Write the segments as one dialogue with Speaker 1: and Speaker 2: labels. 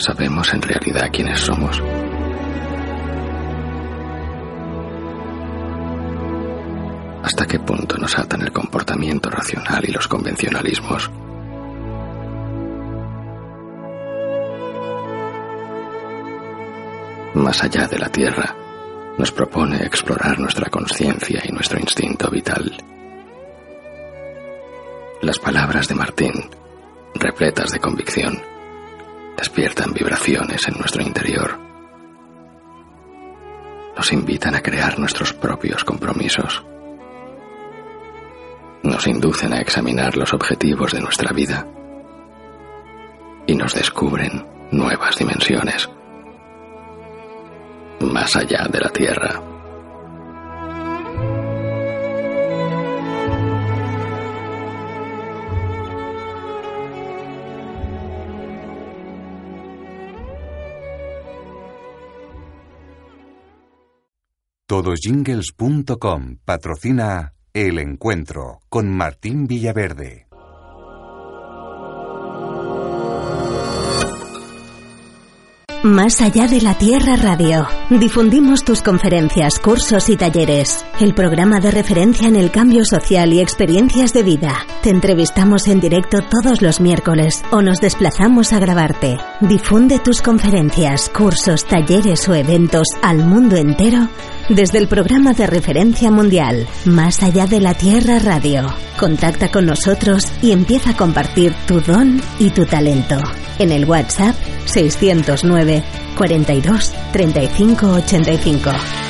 Speaker 1: ¿Sabemos en realidad quiénes somos? ¿Hasta qué punto nos atan el comportamiento racional y los convencionalismos? Más allá de la Tierra, nos propone explorar nuestra conciencia y nuestro instinto vital. Las palabras de Martín, repletas de convicción, despiertan vibraciones en nuestro interior. Nos invitan a crear nuestros propios compromisos. Nos inducen a examinar los objetivos de nuestra vida y nos descubren nuevas dimensiones más allá de la Tierra.
Speaker 2: Todosjingles.com patrocina El Encuentro con Martín Villaverde.
Speaker 3: Más allá de la Tierra Radio. Difundimos tus conferencias, cursos y talleres. El programa de referencia en el cambio social y experiencias de vida. Te entrevistamos en directo todos los miércoles o nos desplazamos a grabarte. Difunde tus conferencias, cursos, talleres o eventos al mundo entero desde el programa de referencia mundial Más allá de la Tierra Radio. Contacta con nosotros y empieza a compartir tu don y tu talento. En el WhatsApp 609 42 35 85.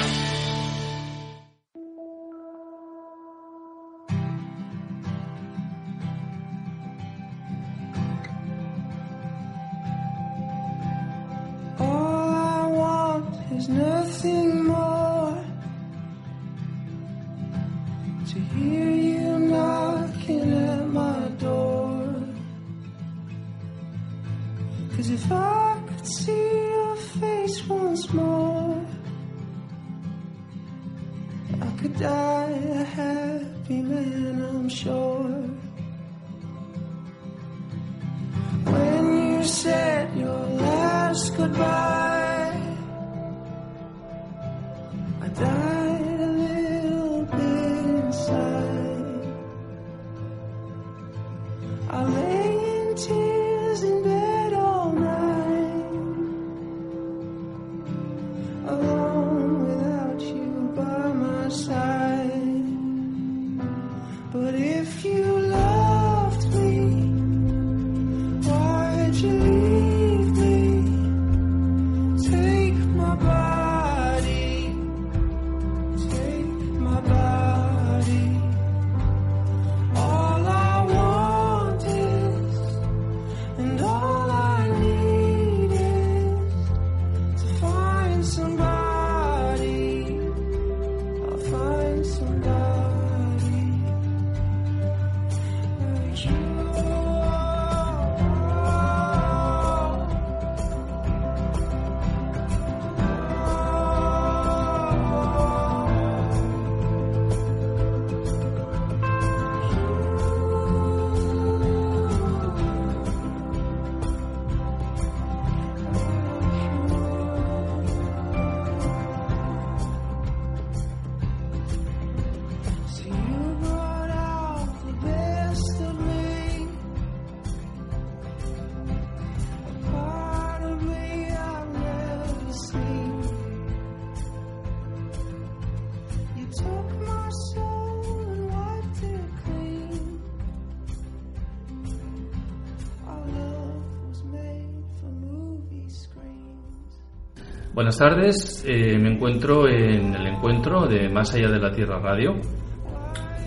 Speaker 4: Buenas tardes, eh, me encuentro en el encuentro de Más allá de la Tierra Radio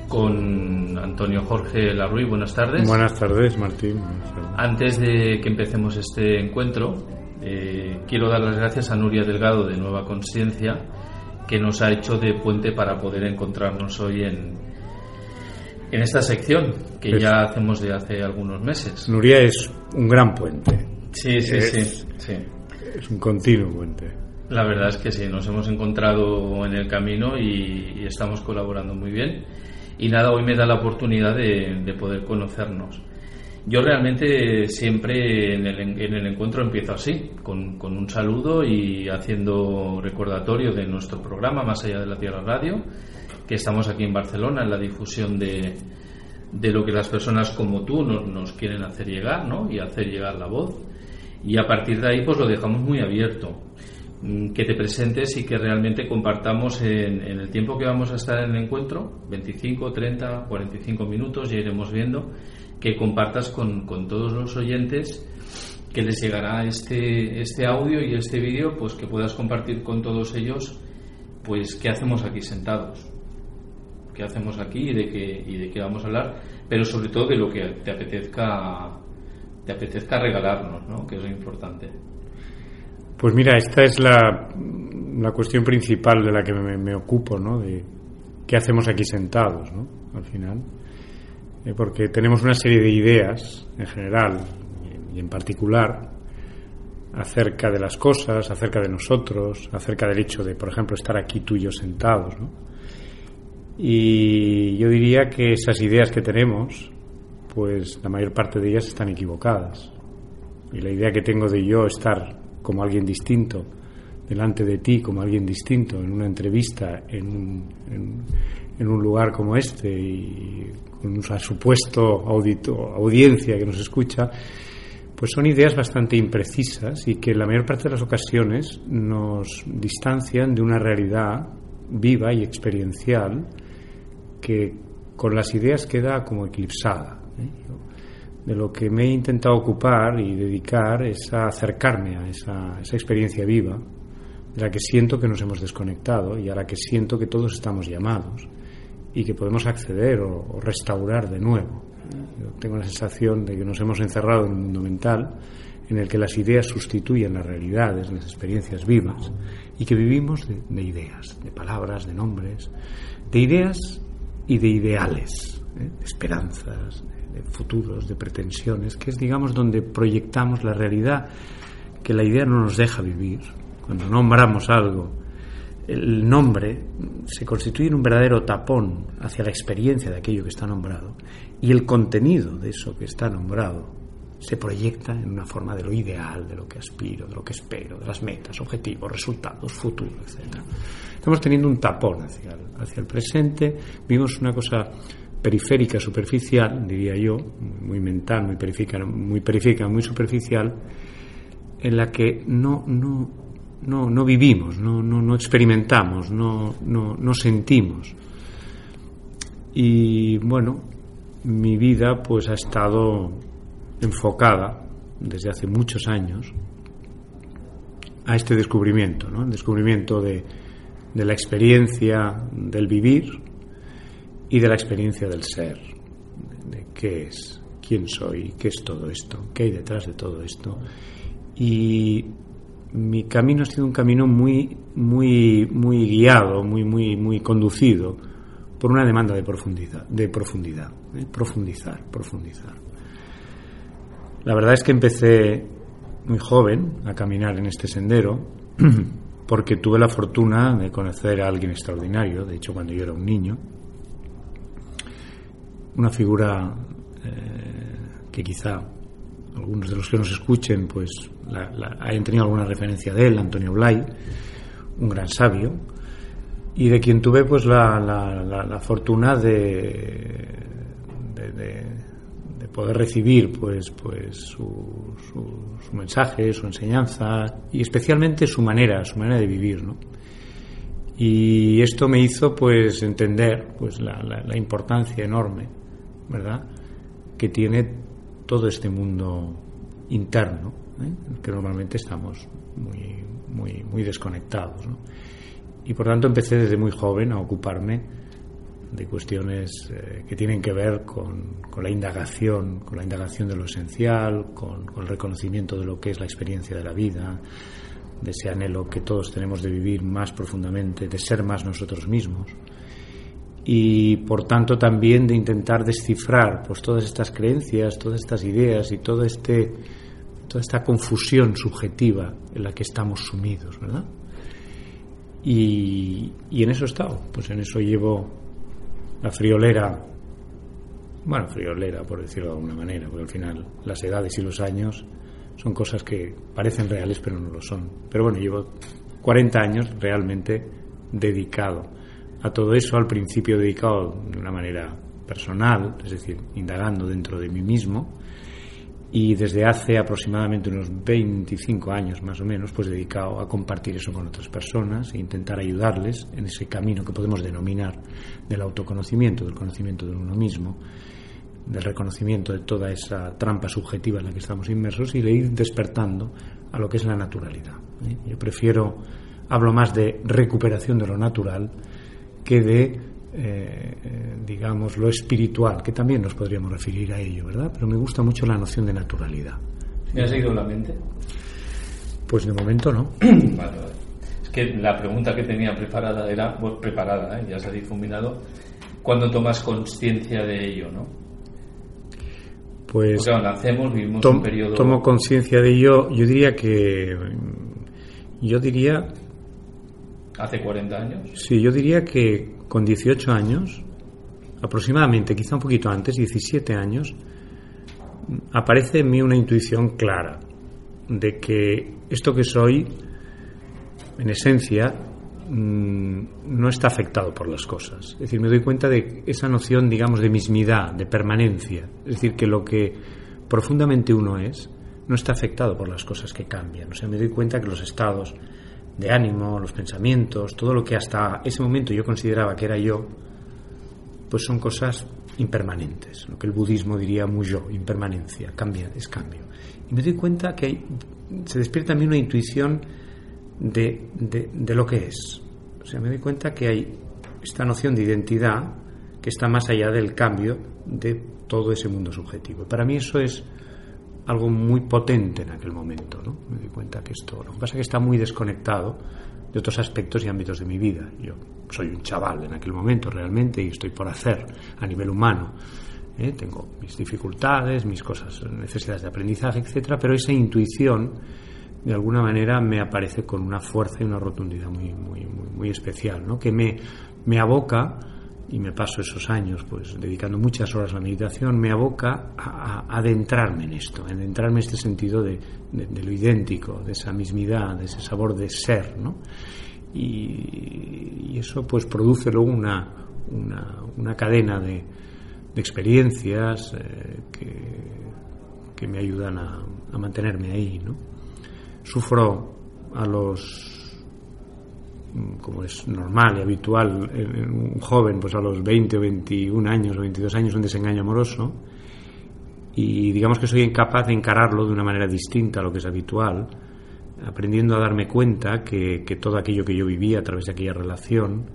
Speaker 4: con Antonio Jorge Larruy. Buenas tardes.
Speaker 5: Buenas tardes, Martín. Buenas tardes.
Speaker 4: Antes de que empecemos este encuentro, eh, quiero dar las gracias a Nuria Delgado de Nueva Conciencia, que nos ha hecho de puente para poder encontrarnos hoy en, en esta sección que
Speaker 5: Es-
Speaker 4: ya hacemos de hace algunos meses.
Speaker 5: Nuria es un gran puente,
Speaker 4: Sí, sí,
Speaker 5: Es-
Speaker 4: sí, sí.
Speaker 5: es un continuo puente.
Speaker 4: La verdad es que sí, nos hemos encontrado en el camino y, y estamos colaborando muy bien. Y nada, hoy me da la oportunidad de, de poder conocernos. Yo realmente siempre en el, en el encuentro empiezo así, con, con, un saludo y haciendo recordatorio de nuestro programa Más allá de la Tierra Radio, que estamos aquí en Barcelona en la difusión de, de lo que las personas como tú nos, nos, quieren hacer llegar, ¿no? Y hacer llegar la voz. Y a partir de ahí pues lo dejamos muy abierto. Mm, que te presentes y que realmente compartamos en, el tiempo que vamos a estar en el encuentro, 25, 30, 45 minutos, ya iremos viendo que compartas con, con, todos los oyentes que les llegará este, este audio y este vídeo, pues que puedas compartir con todos ellos, pues qué hacemos aquí sentados, qué hacemos aquí y de qué, y de qué vamos a hablar, pero sobre todo de lo que te apetezca, te apetezca regalarnos, ¿no? que es lo importante.
Speaker 5: Pues mira, esta es la, la cuestión principal de la que me, me ocupo, ¿no? De qué hacemos aquí sentados, ¿no? Al final porque tenemos una serie de ideas en general y en particular acerca de las cosas, acerca de nosotros, acerca del hecho de, por ejemplo, estar aquí tú y yo sentados. ¿no? Y yo diría que esas ideas que tenemos, pues la mayor parte de ellas están equivocadas. Y la idea que tengo de yo estar como alguien distinto delante de ti, como alguien distinto en una entrevista, en un, lugar como este y con una supuesto audito, audiencia que nos escucha, pues son ideas bastante imprecisas y que en la mayor parte de las ocasiones nos distancian de una realidad viva y experiencial que con las ideas queda como eclipsada. De lo que me he intentado ocupar y dedicar es a acercarme a esa, experiencia viva, de la que siento que nos hemos desconectado y a la que siento que todos estamos llamados y que podemos acceder o, restaurar de nuevo. Tengo la sensación de que nos hemos encerrado en un mundo mental en el que las ideas sustituyen las realidades, las experiencias vivas, y que vivimos de, de ideas, de palabras, de nombres, de ideas y de ideales. De esperanzas, de, futuros, de pretensiones, que es, digamos, donde proyectamos la realidad que la idea no nos deja vivir. Cuando nombramos algo, el nombre se constituye en un verdadero tapón hacia la experiencia de aquello que está nombrado y el contenido de eso que está nombrado se proyecta en una forma de lo ideal, de lo que aspiro, de lo que espero, de las metas, objetivos, resultados, futuro, etc. Estamos teniendo un tapón hacia hacia el presente, vimos una cosa periférica, superficial, diría yo, muy mental, muy periférica, muy, periférica, muy superficial, en la que no, no, no, no vivimos, no, no, no experimentamos, no, no, no, sentimos. Y bueno, mi vida pues ha estado enfocada desde hace muchos años a este descubrimiento, ¿no? el descubrimiento de, de la experiencia del vivir y de la experiencia del ser, de qué es, quién soy, qué es todo esto, qué hay detrás de todo esto. Y mi camino ha sido un camino muy, muy, muy guiado, muy, muy, muy conducido por una demanda de profundidad, de profundidad, profundizar, profundizar. La verdad es que empecé muy joven a caminar en este sendero porque tuve la fortuna de conocer a alguien extraordinario, de hecho cuando yo era un niño, una figura eh, que quizá algunos de los que nos escuchen pues la, la, hayan tenido alguna referencia de él, Antonio Blay, un gran sabio, y de quien tuve pues la, fortuna de, de, de, de, poder recibir pues, pues su, su, mensaje, su enseñanza y especialmente su manera, su manera de vivir, ¿no? Y esto me hizo pues entender pues la importancia enorme, ¿verdad? que tiene todo este mundo interno, ¿eh? que normalmente estamos muy, muy, muy desconectados. Y por tanto empecé desde muy joven a ocuparme de cuestiones eh, que tienen que ver con, con, la indagación, con la indagación de lo esencial, con, con, el reconocimiento de lo que es la experiencia de la vida, de ese anhelo que todos tenemos de vivir más profundamente, de ser más nosotros mismos y por tanto también de intentar descifrar pues todas estas creencias, todas estas ideas y todo este toda esta confusión subjetiva en la que estamos sumidos, ¿verdad? Y, y en eso he estado, pues en eso llevo la friolera bueno, friolera, por decirlo de alguna manera, porque al final las edades y los años son cosas que parecen reales pero no lo son. Pero bueno, llevo 40 años realmente dedicado a todo eso, al principio dedicado de una manera personal, es decir, indagando dentro de mí mismo, y desde hace aproximadamente unos 25 años más o menos, pues dedicado a compartir eso con otras personas e intentar ayudarles en ese camino que podemos denominar del autoconocimiento, del conocimiento de uno mismo, del reconocimiento de toda esa trampa subjetiva en la que estamos inmersos y de ir despertando a lo que es la naturalidad. ¿eh? Yo prefiero, hablo más de recuperación de lo natural que de eh, digamos, lo espiritual, que también nos podríamos referir a ello, ¿verdad? Pero me gusta mucho la noción de naturalidad.
Speaker 4: ¿Me has seguido la mente?
Speaker 5: Pues de momento no.
Speaker 4: Vale, vale. Es que la pregunta que tenía preparada era, bueno, preparada, ¿eh? ya se ha difuminado, ¿cuándo tomas conciencia de ello, no?
Speaker 5: Pues
Speaker 4: Porque bueno, nacemos, vivimos
Speaker 5: tom-
Speaker 4: un periodo...
Speaker 5: tomo conciencia de ello. Yo diría que, yo diría,
Speaker 4: Hace 40 años.
Speaker 5: sí, yo diría que con 18 años, aproximadamente, quizá un poquito antes, 17 años, aparece en mí una intuición clara de que esto que soy, en esencia, mm, no está afectado por las cosas. Es decir, me doy cuenta de esa noción, digamos, de mismidad, de permanencia. Es decir, que lo que profundamente uno es no está afectado por las cosas que cambian. O sea, me doy cuenta que los estados de ánimo, los pensamientos, todo lo que hasta ese momento yo consideraba que era yo, pues son cosas impermanentes, lo que el budismo diría muyo, impermanencia, cambia, es cambio. Y me doy cuenta que hay- se despierta en mí una intuición de, de- de lo que es. O sea, me doy cuenta que hay esta noción de identidad que está más allá del cambio de todo ese mundo subjetivo. Para mí eso es algo muy potente en aquel momento, ¿no? Me doy cuenta que esto, lo que pasa es que está muy desconectado de otros aspectos y ámbitos de mi vida. Yo soy un chaval en aquel momento realmente y estoy por hacer a nivel humano. ¿eh? Tengo mis dificultades, mis cosas, necesidades de aprendizaje, etcétera, pero esa intuición de alguna manera me aparece con una fuerza y una rotundidad muy, muy, muy, muy especial, ¿no? que me, me aboca, y me paso esos años pues dedicando muchas horas a la meditación, me aboca a, a adentrarme en esto, a adentrarme en este sentido de, de- de lo idéntico, de esa mismidad, de ese sabor de ser, ¿no? Y, y eso pues produce luego una, una, una cadena de, de experiencias eh, que, que me ayudan a, a mantenerme ahí, ¿no? Sufro a los como es normal y habitual en un joven, pues a los 20 o 21 años o 22 años, un desengaño amoroso, y digamos que soy incapaz de encararlo de una manera distinta a lo que es habitual, aprendiendo a darme cuenta que, que todo aquello que yo vivía a través de aquella relación,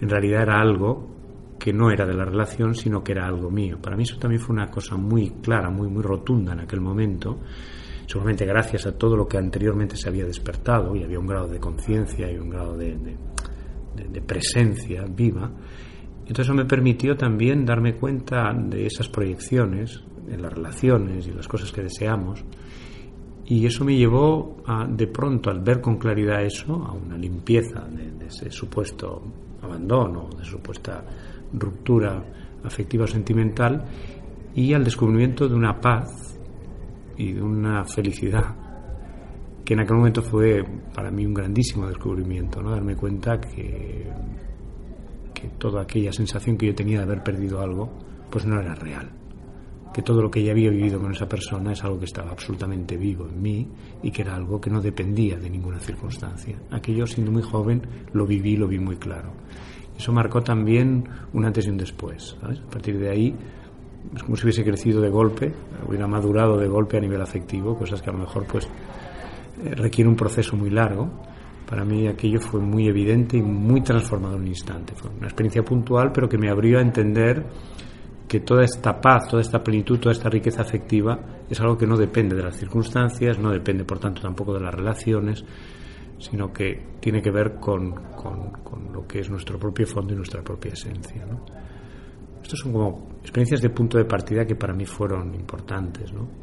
Speaker 5: en realidad era algo que no era de la relación, sino que era algo mío. Para mí eso también fue una cosa muy clara, muy, muy rotunda en aquel momento, seguramente gracias a todo lo que anteriormente se había despertado y había un grado de conciencia y un grado de, presencia viva. Entonces eso me permitió también darme cuenta de esas proyecciones en las relaciones y las cosas que deseamos. Y eso me llevó de pronto, al ver con claridad eso, a una limpieza de ese supuesto abandono, de supuesta ruptura afectiva o sentimental, y al descubrimiento de una paz y de una felicidad que en aquel momento fue para mí un grandísimo descubrimiento, ¿no? darme cuenta que, que toda aquella sensación que yo tenía de haber perdido algo, pues no era real. Que todo lo que ya había vivido con esa persona es algo que estaba absolutamente vivo en mí y que era algo que no dependía de ninguna circunstancia. Aquello, siendo muy joven, lo viví, lo vi muy claro. Eso marcó también un antes y un después. A partir de ahí es como si hubiese crecido de golpe, hubiera madurado de golpe a nivel afectivo, cosas que a lo mejor pues eh, requiere un proceso muy largo. Para mí aquello fue muy evidente y muy transformador en un instante. Fue una experiencia puntual, pero que me abrió a entender que toda esta paz, toda esta plenitud, toda esta riqueza afectiva es algo que no depende de las circunstancias, no depende por tanto tampoco de las relaciones, sino que tiene que ver con, con- con lo que es nuestro propio fondo y nuestra propia esencia. ¿no? Estas son como experiencias de punto de partida que para mí fueron importantes, ¿no?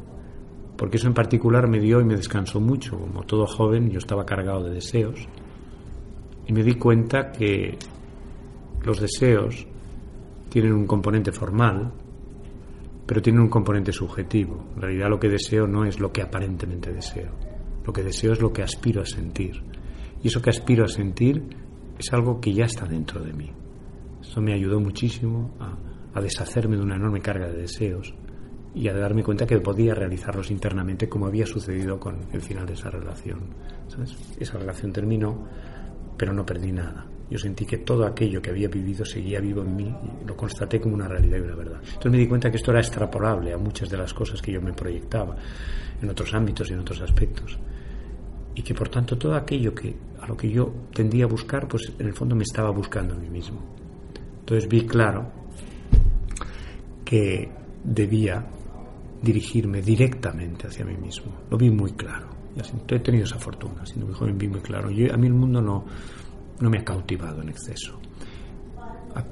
Speaker 5: porque eso en particular me dio y me descansó mucho. Como todo joven, yo estaba cargado de deseos y me di cuenta que los deseos tienen un componente formal, pero tienen un componente subjetivo. En realidad lo que deseo no es lo que aparentemente deseo. Lo que deseo es lo que aspiro a sentir. Y eso que aspiro a sentir es algo que ya está dentro de mí. Eso me ayudó muchísimo a, a deshacerme de una enorme carga de deseos y a darme cuenta que podía realizarlos internamente como había sucedido con el final de esa relación. Esa relación terminó, pero no perdí nada. Yo sentí que todo aquello que había vivido seguía vivo en mí lo constaté como una realidad y una verdad. Entonces me di cuenta que esto era extrapolable a muchas de las cosas que yo me proyectaba en otros ámbitos y en otros aspectos. Y que por tanto todo aquello que a lo que yo tendía a buscar, pues en el fondo me estaba buscando a mí mismo. Entonces vi claro que debía dirigirme directamente hacia mí mismo. Lo vi muy claro. Y así, he tenido esa fortuna, siendo muy joven vi muy claro. Yo, a mí el mundo no, no me ha cautivado en exceso. A-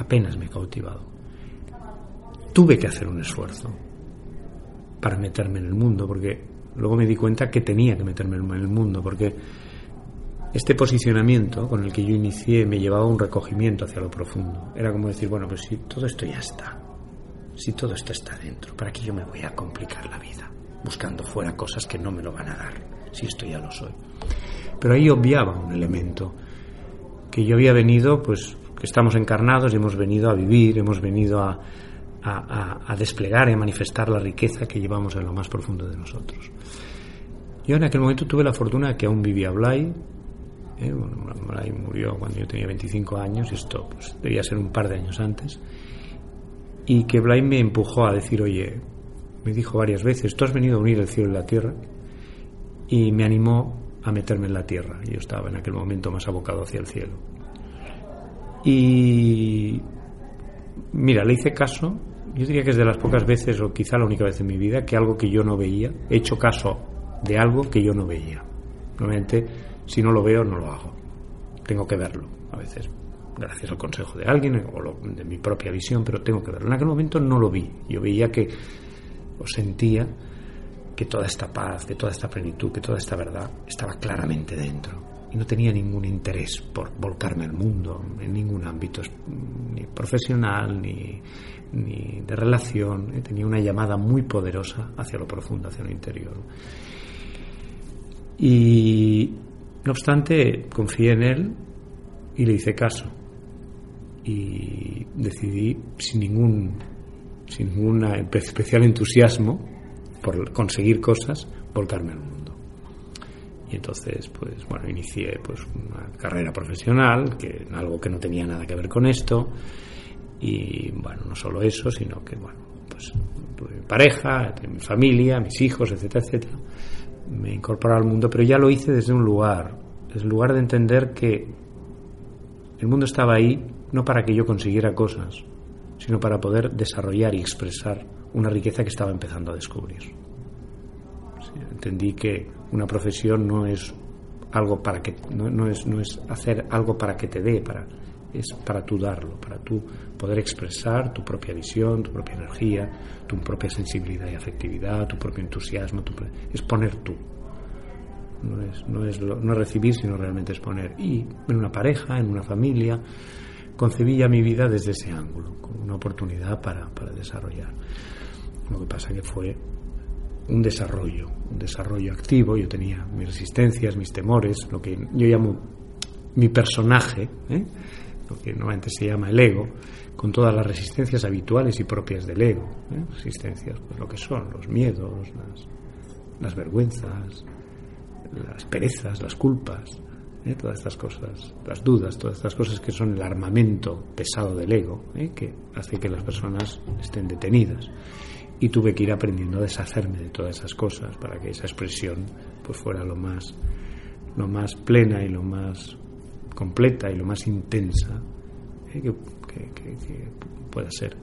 Speaker 5: apenas me ha cautivado. Tuve que hacer un esfuerzo para meterme en el mundo, porque luego me di cuenta que tenía que meterme en el mundo, porque este posicionamiento con el que yo inicié me llevaba a un recogimiento hacia lo profundo. Era como decir, bueno, pues si todo esto ya está, si todo esto está dentro, ¿para qué yo me voy a complicar la vida buscando fuera cosas que no me lo van a dar, si esto ya lo soy? Pero ahí obviaba un elemento que yo había venido, pues que estamos encarnados y hemos venido a vivir, hemos venido a, desplegar y a manifestar la riqueza que llevamos en lo más profundo de nosotros. Yo en aquel momento tuve la fortuna que aún vivía Blay. ¿eh? Bueno, Blay murió cuando yo tenía 25 años, y esto pues, debía ser un par de años antes. Y que Blay me empujó a decir, oye, me dijo varias veces, tú has venido a unir el cielo y la tierra. Y me animó a meterme en la tierra. Yo estaba en aquel momento más abocado hacia el cielo. Y mira, le hice caso. Yo diría que es de las pocas veces, o quizá la única vez en mi vida, que algo que yo no veía, he hecho caso de algo que yo no veía. Normalmente, si no lo veo, no lo hago. Tengo que verlo, a veces, gracias al consejo de alguien o lo- de mi propia visión, pero tengo que verlo. En aquel momento no lo vi. Yo veía que, o sentía, que toda esta paz, que toda esta plenitud, que toda esta verdad estaba claramente dentro. Y no tenía ningún interés por volcarme al mundo en ningún ámbito, ni profesional, ni, ni de relación. Tenía una llamada muy poderosa hacia lo profundo, hacia lo interior. Y no obstante, confié en él y le hice caso. Y decidí, sin ningún, sin ningún especial entusiasmo por conseguir cosas, volcarme al mundo. Y entonces, pues bueno, inicié pues una carrera profesional, que algo que no tenía nada que ver con esto. Y bueno, no solo eso, sino que bueno, pues mi pareja, mi familia, mis hijos, etcétera, etcétera. Me incorporé al mundo, pero ya lo hice desde un lugar, desde el lugar de entender que el mundo estaba ahí no para que yo consiguiera cosas, sino para poder desarrollar y expresar una riqueza que estaba empezando a descubrir. Entendí que una profesión no es algo para que no, es no es hacer algo para que te dé, para es para tú darlo, para tú poder expresar tu propia visión, tu propia energía, tu propia sensibilidad y afectividad, tu propio entusiasmo, tu es poner tú. No es, no, es no es recibir, sino realmente es poner. Y en una pareja, en una familia, concebí ya mi vida desde ese ángulo, como una oportunidad para, para desarrollar. Lo que pasa que fue un desarrollo, un desarrollo activo. Yo tenía mis resistencias, mis temores, lo que yo llamo mi personaje, ¿eh? lo que normalmente se llama el ego, con todas las resistencias habituales y propias del ego. ¿eh? Resistencias, pues lo que son, los miedos, las, las vergüenzas, las perezas, las culpas, ¿eh? todas estas cosas, las dudas, todas estas cosas que son el armamento pesado del ego, ¿eh? que hace que las personas estén detenidas. Y tuve que ir aprendiendo a deshacerme de todas esas cosas para que esa expresión pues fuera lo más, lo más plena y lo más completa y lo más intensa ¿eh? que, que- pueda ser.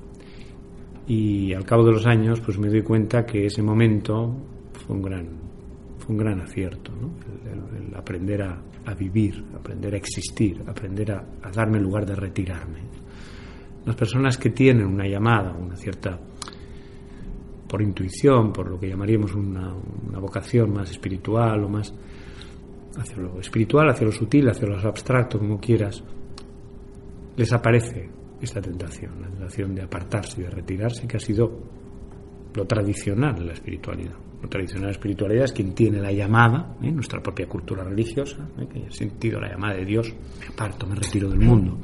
Speaker 5: Y al cabo de los años, pues me doy cuenta que ese momento fue un gran, fue un gran acierto, ¿no? el, aprender a, vivir, aprender a existir, aprender a, darme lugar de retirarme. Las personas que tienen una llamada, una cierta, por intuición, por lo que llamaríamos una, una vocación más espiritual o más hacia lo espiritual, hacia lo sutil, hacia lo abstracto, como quieras, les aparece esta tentación, la tentación de apartarse de retirarse, que ha sido lo tradicional de la espiritualidad. Lo tradicional de la espiritualidad es quien tiene la llamada, ¿eh? nuestra propia cultura religiosa, ¿eh? que ha sentido la llamada de Dios, me aparto, me retiro del mundo.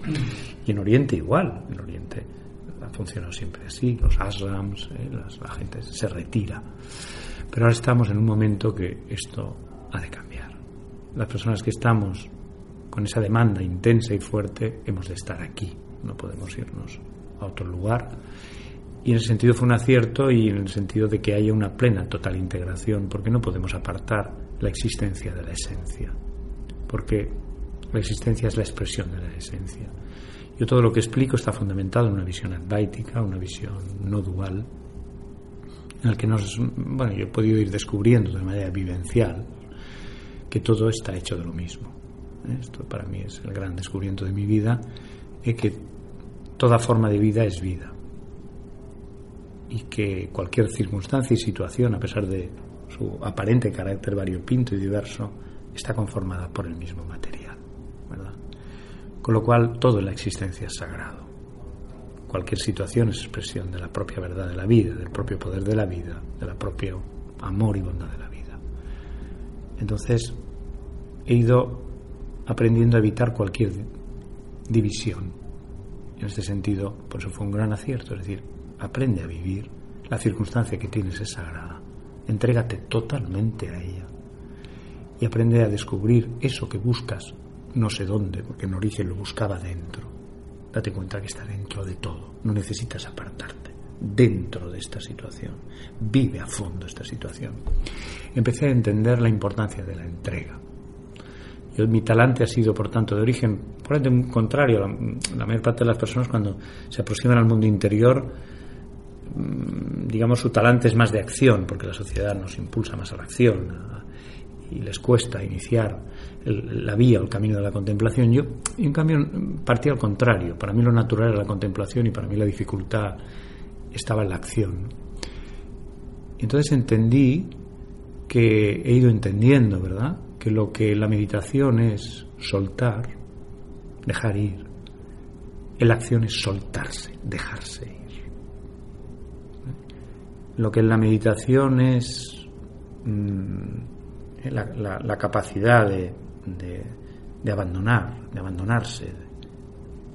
Speaker 5: Y en Oriente igual, en Oriente ha funcionado siempre así, los ashrams, ¿eh? Las- la gente se retira. Pero ahora estamos en un momento que esto ha de cambiar. Las personas que estamos con esa demanda intensa y fuerte hemos de estar aquí, no podemos irnos a otro lugar. Y en ese sentido fue un acierto y en el sentido de que haya una plena, total integración, porque no podemos apartar la existencia de la esencia, porque la existencia es la expresión de la esencia. Yo todo lo que explico está fundamentado en una visión advaitica, una visión no dual, en el que nos, bueno, yo he podido ir descubriendo de manera vivencial que todo está hecho de lo mismo. ¿eh? Esto para mí es el gran descubrimiento de mi vida, es que toda forma de vida es vida y que cualquier circunstancia y situación, a pesar de su aparente carácter variopinto y diverso, está conformada por el mismo material, ¿verdad? Con lo cual todo en la existencia es sagrado. Cualquier situación es expresión de la propia verdad de la vida, del propio poder de la vida, de la propia amor y bondad de la vida. Entonces, he ido aprendiendo a evitar cualquier división. En este sentido, por eso fue un gran acierto, es decir, aprende a vivir, la circunstancia que tienes es sagrada, entrégate totalmente a ella y aprende a descubrir eso que buscas, no sé dónde, porque en origen lo buscaba dentro. Date cuenta que está dentro de todo, no necesitas apartarte, dentro de esta situación, vive a fondo esta situación. Empecé a entender la importancia de la entrega. Mi talante ha sido, por tanto, de origen, probablemente contrario. La, mayor parte de las personas, cuando se aproximan al mundo interior, digamos, su talante es más de acción, porque la sociedad nos impulsa más a la acción y les cuesta iniciar la vía o el camino de la contemplación. Yo, en cambio, partí al contrario. Para mí lo natural era la contemplación y para mí la dificultad estaba en la acción. Entonces entendí que he ido entendiendo, ¿verdad? Que lo que la meditación es soltar, dejar ir. La acción es soltarse, dejarse ir. Lo que en la meditación es mm, la, capacidad de, de- de abandonar, de abandonarse.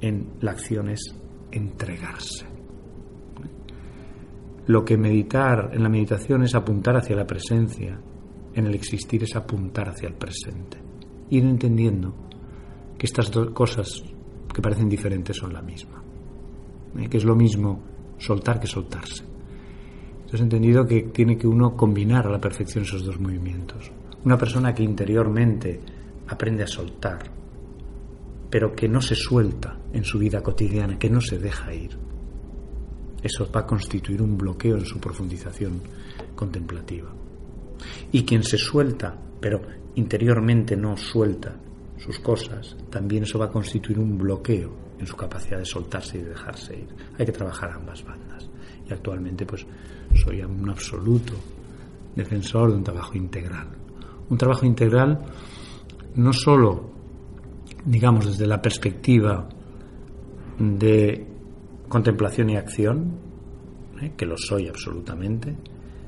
Speaker 5: En la acción es entregarse. Lo que meditar en la meditación es apuntar hacia la presencia, en el existir es apuntar hacia el presente. Ir entendiendo que estas dos cosas que parecen diferentes son la misma. ¿eh? Que es lo mismo soltar que soltarse. Entonces he entendido que tiene que uno combinar a la perfección esos dos movimientos. Una persona que interiormente aprende a soltar, pero que no se suelta en su vida cotidiana, que no se deja ir, eso va a constituir un bloqueo en su profundización contemplativa. Y quien se suelta, pero interiormente no suelta sus cosas, también eso va a constituir un bloqueo en su capacidad de soltarse y de dejarse ir. Hay que trabajar ambas bandas. Actualmente pues soy un absoluto defensor de un trabajo integral. Un trabajo integral no solo, digamos, desde la perspectiva de contemplación y acción, ¿eh? que lo soy absolutamente,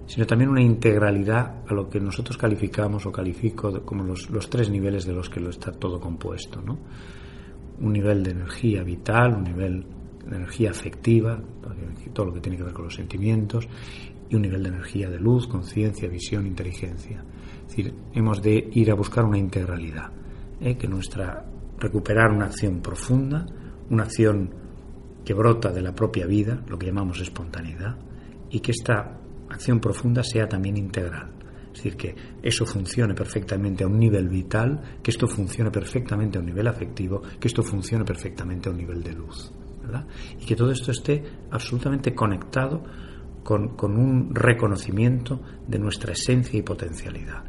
Speaker 5: sino también una integralidad a lo que nosotros calificamos o califico como los, los tres niveles de los que lo está todo compuesto. ¿no? Un nivel de energía vital, un nivel de energía afectiva, todo lo que tiene que ver con los sentimientos, y un nivel de energía de luz, conciencia, visión, inteligencia. Es decir, hemos de ir a buscar una integralidad, ¿eh? que nuestra recuperar una acción profunda, una acción que brota de la propia vida, lo que llamamos espontaneidad, y que esta acción profunda sea también integral. Es decir, que eso funcione perfectamente a un nivel vital, que esto funcione perfectamente a un nivel afectivo, que esto funcione perfectamente a un nivel de luz. Y que todo esto esté absolutamente conectado con, con un reconocimiento de nuestra esencia y potencialidad.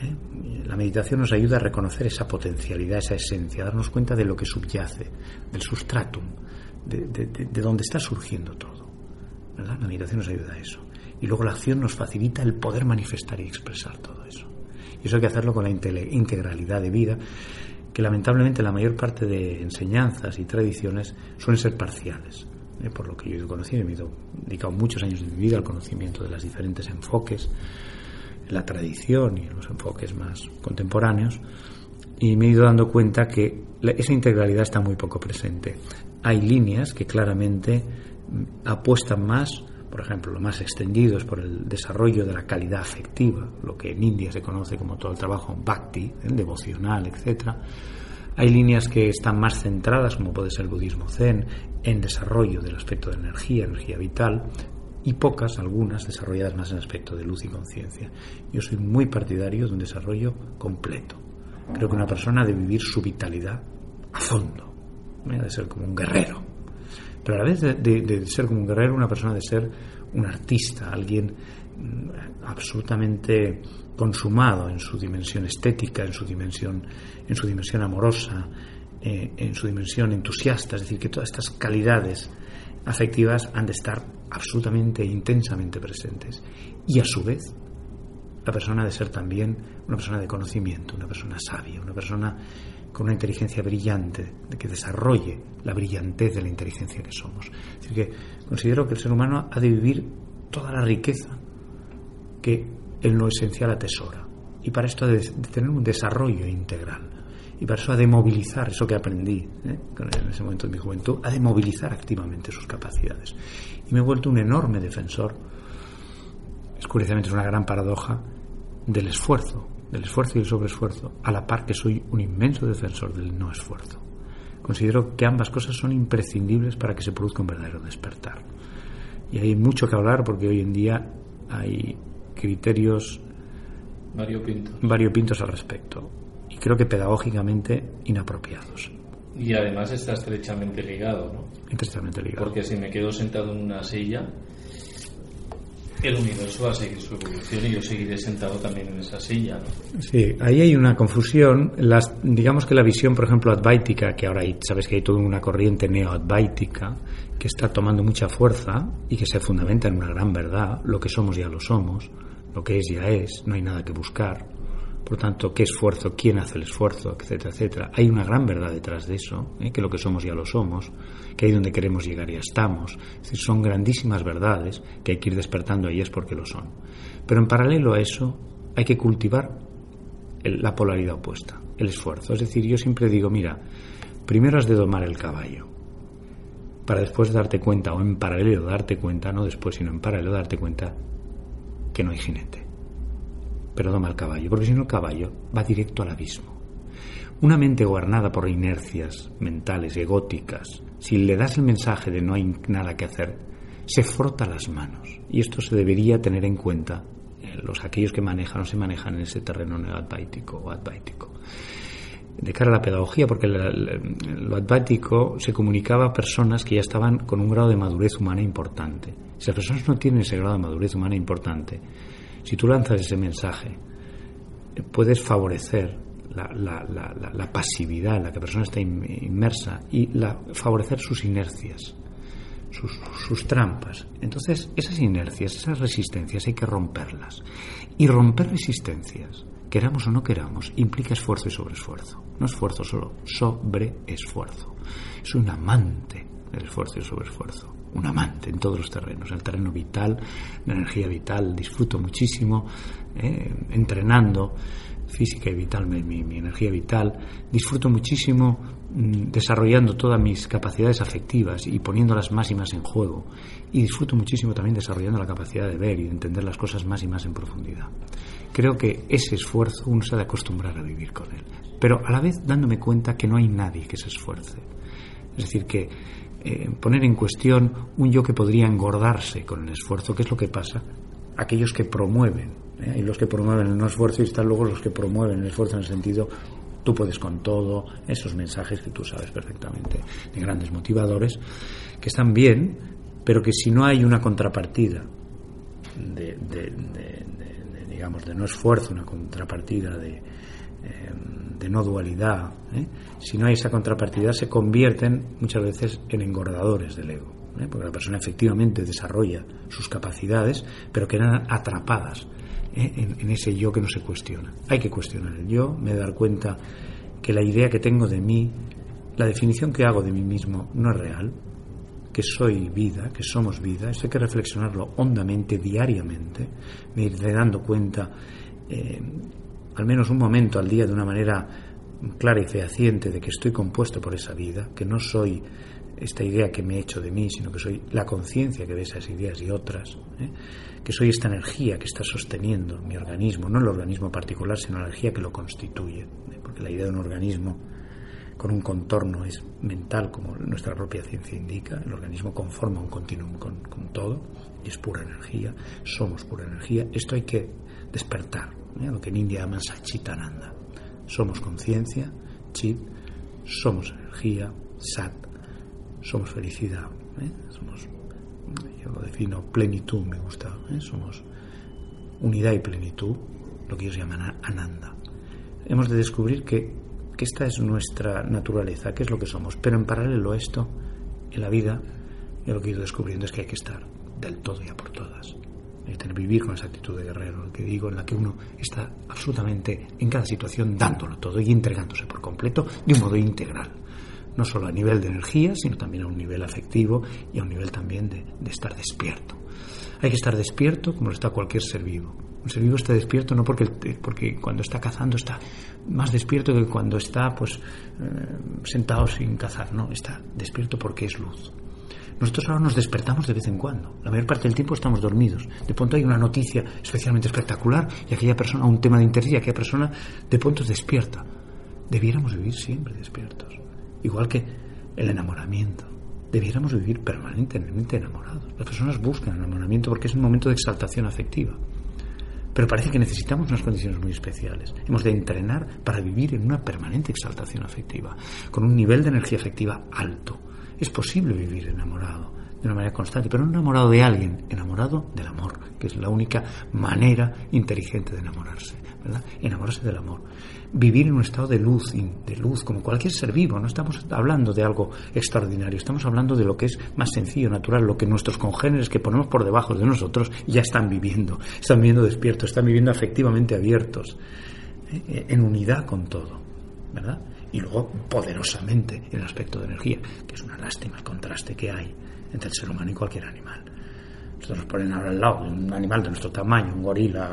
Speaker 5: ¿eh? La meditación nos ayuda a reconocer esa potencialidad, esa esencia, a darnos cuenta de lo que subyace, del sustratum, de, de, de, de dónde está surgiendo todo. La meditación nos ayuda a eso. Y luego la acción nos facilita el poder manifestar y expresar todo eso. Y eso hay que hacerlo con la integralidad de vida, que lamentablemente la mayor parte de enseñanzas y tradiciones suelen ser parciales. ¿eh? por lo que yo he ido conociendo, he ido- dedicado muchos años de mi vida al conocimiento de los diferentes enfoques, la tradición y los enfoques más contemporáneos, y me he ido dando cuenta que esa integralidad está muy poco presente. Hay líneas que claramente mm, apuestan más, por ejemplo, lo más extendido es por el desarrollo de la calidad afectiva, lo que en India se conoce como todo el trabajo bhakti, el devocional, etcétera. Hay líneas que están más centradas, como puede ser el budismo zen, en desarrollo del aspecto de energía, energía vital, y pocas, algunas, desarrolladas más en aspecto de luz y conciencia. Yo soy muy partidario de un desarrollo completo. Creo que una persona debe vivir su vitalidad a fondo, ¿eh? de ser como un guerrero. Pero a la vez de, ser como un guerrero, una persona de ser un artista, alguien mm, absolutamente consumado en su dimensión estética, en su dimensión, en su dimensión amorosa, eh, en su dimensión entusiasta, es decir, que todas estas calidades afectivas han de estar absolutamente e intensamente presentes. Y a su vez, la persona de ser también una persona de conocimiento, una persona sabia, una persona con una inteligencia brillante, que desarrolle la brillantez de la inteligencia que somos. Es decir, que considero que el ser humano ha de vivir toda la riqueza que en lo esencial atesora. Y para esto ha de, tener un desarrollo integral. Y para eso ha de movilizar eso que aprendí ¿eh? en ese momento de mi juventud, ha de movilizar activamente sus capacidades. Y me he vuelto un enorme defensor es una gran paradoja del esfuerzo, del esfuerzo y el sobreesfuerzo, a la par que soy un inmenso defensor del no esfuerzo. Considero que ambas cosas son imprescindibles para que se produzca un verdadero despertar. Y hay mucho que hablar porque hoy en día hay criterios
Speaker 4: Mario Pinto.
Speaker 5: variopintos al respecto y creo que pedagógicamente inapropiados,
Speaker 4: Y además está estrechamente ligado, ¿no?
Speaker 5: intensamente ligados.
Speaker 4: Porque si me quedo sentado en una silla, el universo va a seguir su evolución y yo seguiré sentado también en esa silla.
Speaker 5: Sí, ahí hay una confusión. Digamos que la visión, por ejemplo, adváitica, que ahora hay, sabes que hay toda una corriente neo-adváitica que está tomando mucha fuerza y que se fundamenta en una gran verdad. Lo que somos ya lo somos, lo que es ya es, no hay nada que buscar. Por tanto, ¿qué esfuerzo? ¿Quién hace el esfuerzo? Etcétera, etcétera. Hay una gran verdad detrás de eso, ¿eh? que lo que somos ya lo somos, que ahí donde queremos llegar ya estamos. Son grandísimas verdades que hay que ir despertando es porque lo son. Pero en paralelo a eso hay que cultivar la polaridad opuesta, el esfuerzo. Es decir, yo siempre digo, mira, primero has de domar el caballo, para después darte cuenta, o en paralelo darte cuenta, no después, sino en paralelo darte cuenta que no hay jinete. Pero doma el caballo, porque si no el caballo va directo al abismo. Una mente gobernada por inercias mentales, egóticas, si le das el mensaje de no hay nada que hacer, se frota las manos. Y esto se debería tener en cuenta eh, los aquellos que manejan o se manejan en ese terreno neoadváitico o adváitico. De cara a la pedagogía, porque lo advático se comunicaba a personas que ya estaban con un grado de madurez humana importante. Si las personas no tienen ese grado de madurez humana importante, si tú lanzas ese mensaje, puedes favorecer la, pasividad en la que la persona está in- inmersa y favorecer sus inercias, sus, sus trampas. Entonces, esas inercias, esas resistencias hay que romperlas. Y romper resistencias, queramos o no queramos, implica esfuerzo y sobreesfuerzo. No esfuerzo solo, sobreesfuerzo. Soy un amante del esfuerzo y sobreesfuerzo. Un amante en todos los terrenos, en el terreno vital, la energía vital, disfruto muchísimo eh, entrenando física y vital, mi energía vital, disfruto muchísimo mm, desarrollando todas mis capacidades afectivas y poniéndolas más y más en juego. Y disfruto muchísimo también desarrollando la capacidad de ver y de entender las cosas más y más en profundidad. Creo que ese esfuerzo uno se ha de acostumbrar a vivir con él, pero a la vez dándome cuenta que no hay nadie que se esfuerce. Es decir, que eh, poner en cuestión un yo que podría engordarse con el esfuerzo, que es lo que pasa aquellos que promueven, ¿eh? hay los que promueven el no esfuerzo y están luego los que promueven el esfuerzo en el sentido tú puedes con todo, esos mensajes que tú sabes perfectamente, de grandes motivadores, que están bien, pero que si no hay una contrapartida de, de- digamos, de no esfuerzo, una contrapartida de, no dualidad, ¿eh? si no hay esa contrapartida, se convierten muchas veces en engordadores del ego. ¿eh? Porque la persona efectivamente desarrolla sus capacidades, pero quedan atrapadas ¿eh? en, en ese yo que no se cuestiona. Hay que cuestionar el yo, me dar cuenta que la idea que tengo de mí, la definición que hago de mí mismo no es real, que soy vida, que somos vida, eso hay que reflexionarlo hondamente, diariamente, me iré dando cuenta, eh, al menos un momento al día, de una manera clara y fehaciente, de que estoy compuesto por esa vida, que no soy esta idea que me he hecho de mí, sino que soy la conciencia que ve esas ideas y otras, ¿eh? que soy esta energía que está sosteniendo mi organismo, no el organismo particular, sino la energía que lo constituye, ¿eh? porque la idea de un organismo con un contorno es mental, como nuestra propia ciencia indica, el organismo conforma un continuum con, con todo, y es pura energía, somos pura energía, esto hay que despertar, ¿eh? lo que en India llaman Sachitananda, somos conciencia, chit, somos energía, sat, somos felicidad, ¿eh? somos, yo lo defino plenitud, me gusta, ¿eh? somos unidad y plenitud, lo que ellos llaman ananda. Hemos de descubrir que, que esta es nuestra naturaleza, que es lo que somos, pero en paralelo a esto, en la vida, yo lo que he ido descubriendo es que hay que estar del todo y a por todas. Tener- vivir con esa actitud de guerrero, que digo, en la que uno está absolutamente en cada situación dándolo todo y entregándose por completo de un modo integral no solo a nivel de energía, sino también a un nivel afectivo y a un nivel también de, de estar despierto. Hay que estar despierto como lo está cualquier ser vivo. Un ser vivo está despierto no porque, porque cuando está cazando está más despierto que cuando está pues eh, sentado sin cazar, no, está despierto porque es luz. Nosotros ahora nos despertamos de vez en cuando. La mayor parte del tiempo estamos dormidos. De pronto hay una noticia especialmente espectacular y aquella persona, un tema de interés y aquella persona de pronto despierta. Debiéramos vivir siempre despiertos. Igual que el enamoramiento. Debiéramos vivir permanentemente enamorados. Las personas buscan enamoramiento porque es un momento de exaltación afectiva. Pero parece que necesitamos unas condiciones muy especiales. Hemos de entrenar para vivir en una permanente exaltación afectiva, con un nivel de energía afectiva alto. Es posible vivir enamorado de una manera constante, pero no enamorado de alguien, enamorado del amor, que es la única manera inteligente de enamorarse, ¿verdad? Enamorarse del amor. Vivir en un estado de luz, de luz, como cualquier ser vivo. No estamos hablando de algo extraordinario, estamos hablando de lo que es más sencillo, natural, lo que nuestros congéneres que ponemos por debajo de nosotros ya están viviendo, están viviendo despiertos, están viviendo afectivamente abiertos, eh, en unidad con todo, ¿verdad? Y luego poderosamente en el aspecto de energía, que es una lástima el contraste que hay entre el ser humano y cualquier animal. Nosotros nos ponen ahora al lado de un animal de nuestro tamaño, un gorila,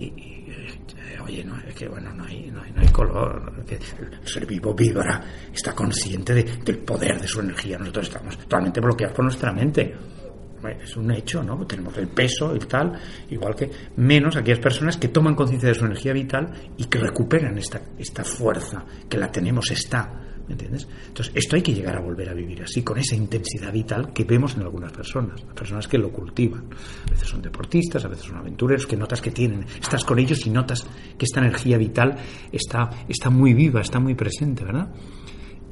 Speaker 5: y, y, eh, oye, no, es que bueno, no hay, no hay, no hay color, el ser vivo vibra, está consciente de- del poder de su energía, nosotros estamos totalmente bloqueados por nuestra mente. Es un hecho, ¿no? Tenemos el peso y tal, igual que menos aquellas personas que toman conciencia de su energía vital y que recuperan esta, esta fuerza, que la tenemos, está, ¿me entiendes? Entonces, esto hay que llegar a volver a vivir así, con esa intensidad vital que vemos en algunas personas, personas que lo cultivan. A veces son deportistas, a veces son aventureros, que notas que tienen, estás con ellos y notas que esta energía vital está, está muy viva, está muy presente, ¿verdad?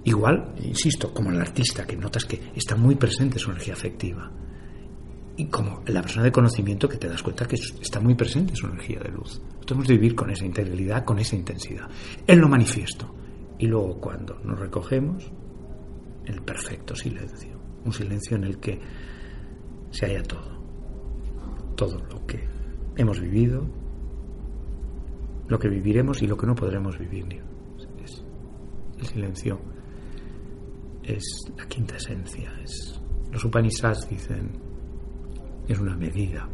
Speaker 5: Igual, insisto, como el artista, que notas que está muy presente su energía afectiva. Y como la persona de conocimiento que te das cuenta que está muy presente su energía de luz. Tenemos de vivir con esa integralidad, con esa intensidad. Él lo manifiesto. Y luego cuando nos recogemos, el perfecto silencio. Un silencio en el que se halla todo. Todo lo que hemos vivido, lo que viviremos y lo que no podremos vivir. Es- el silencio es la quinta esencia. Es, los Upanishads dicen es una medida.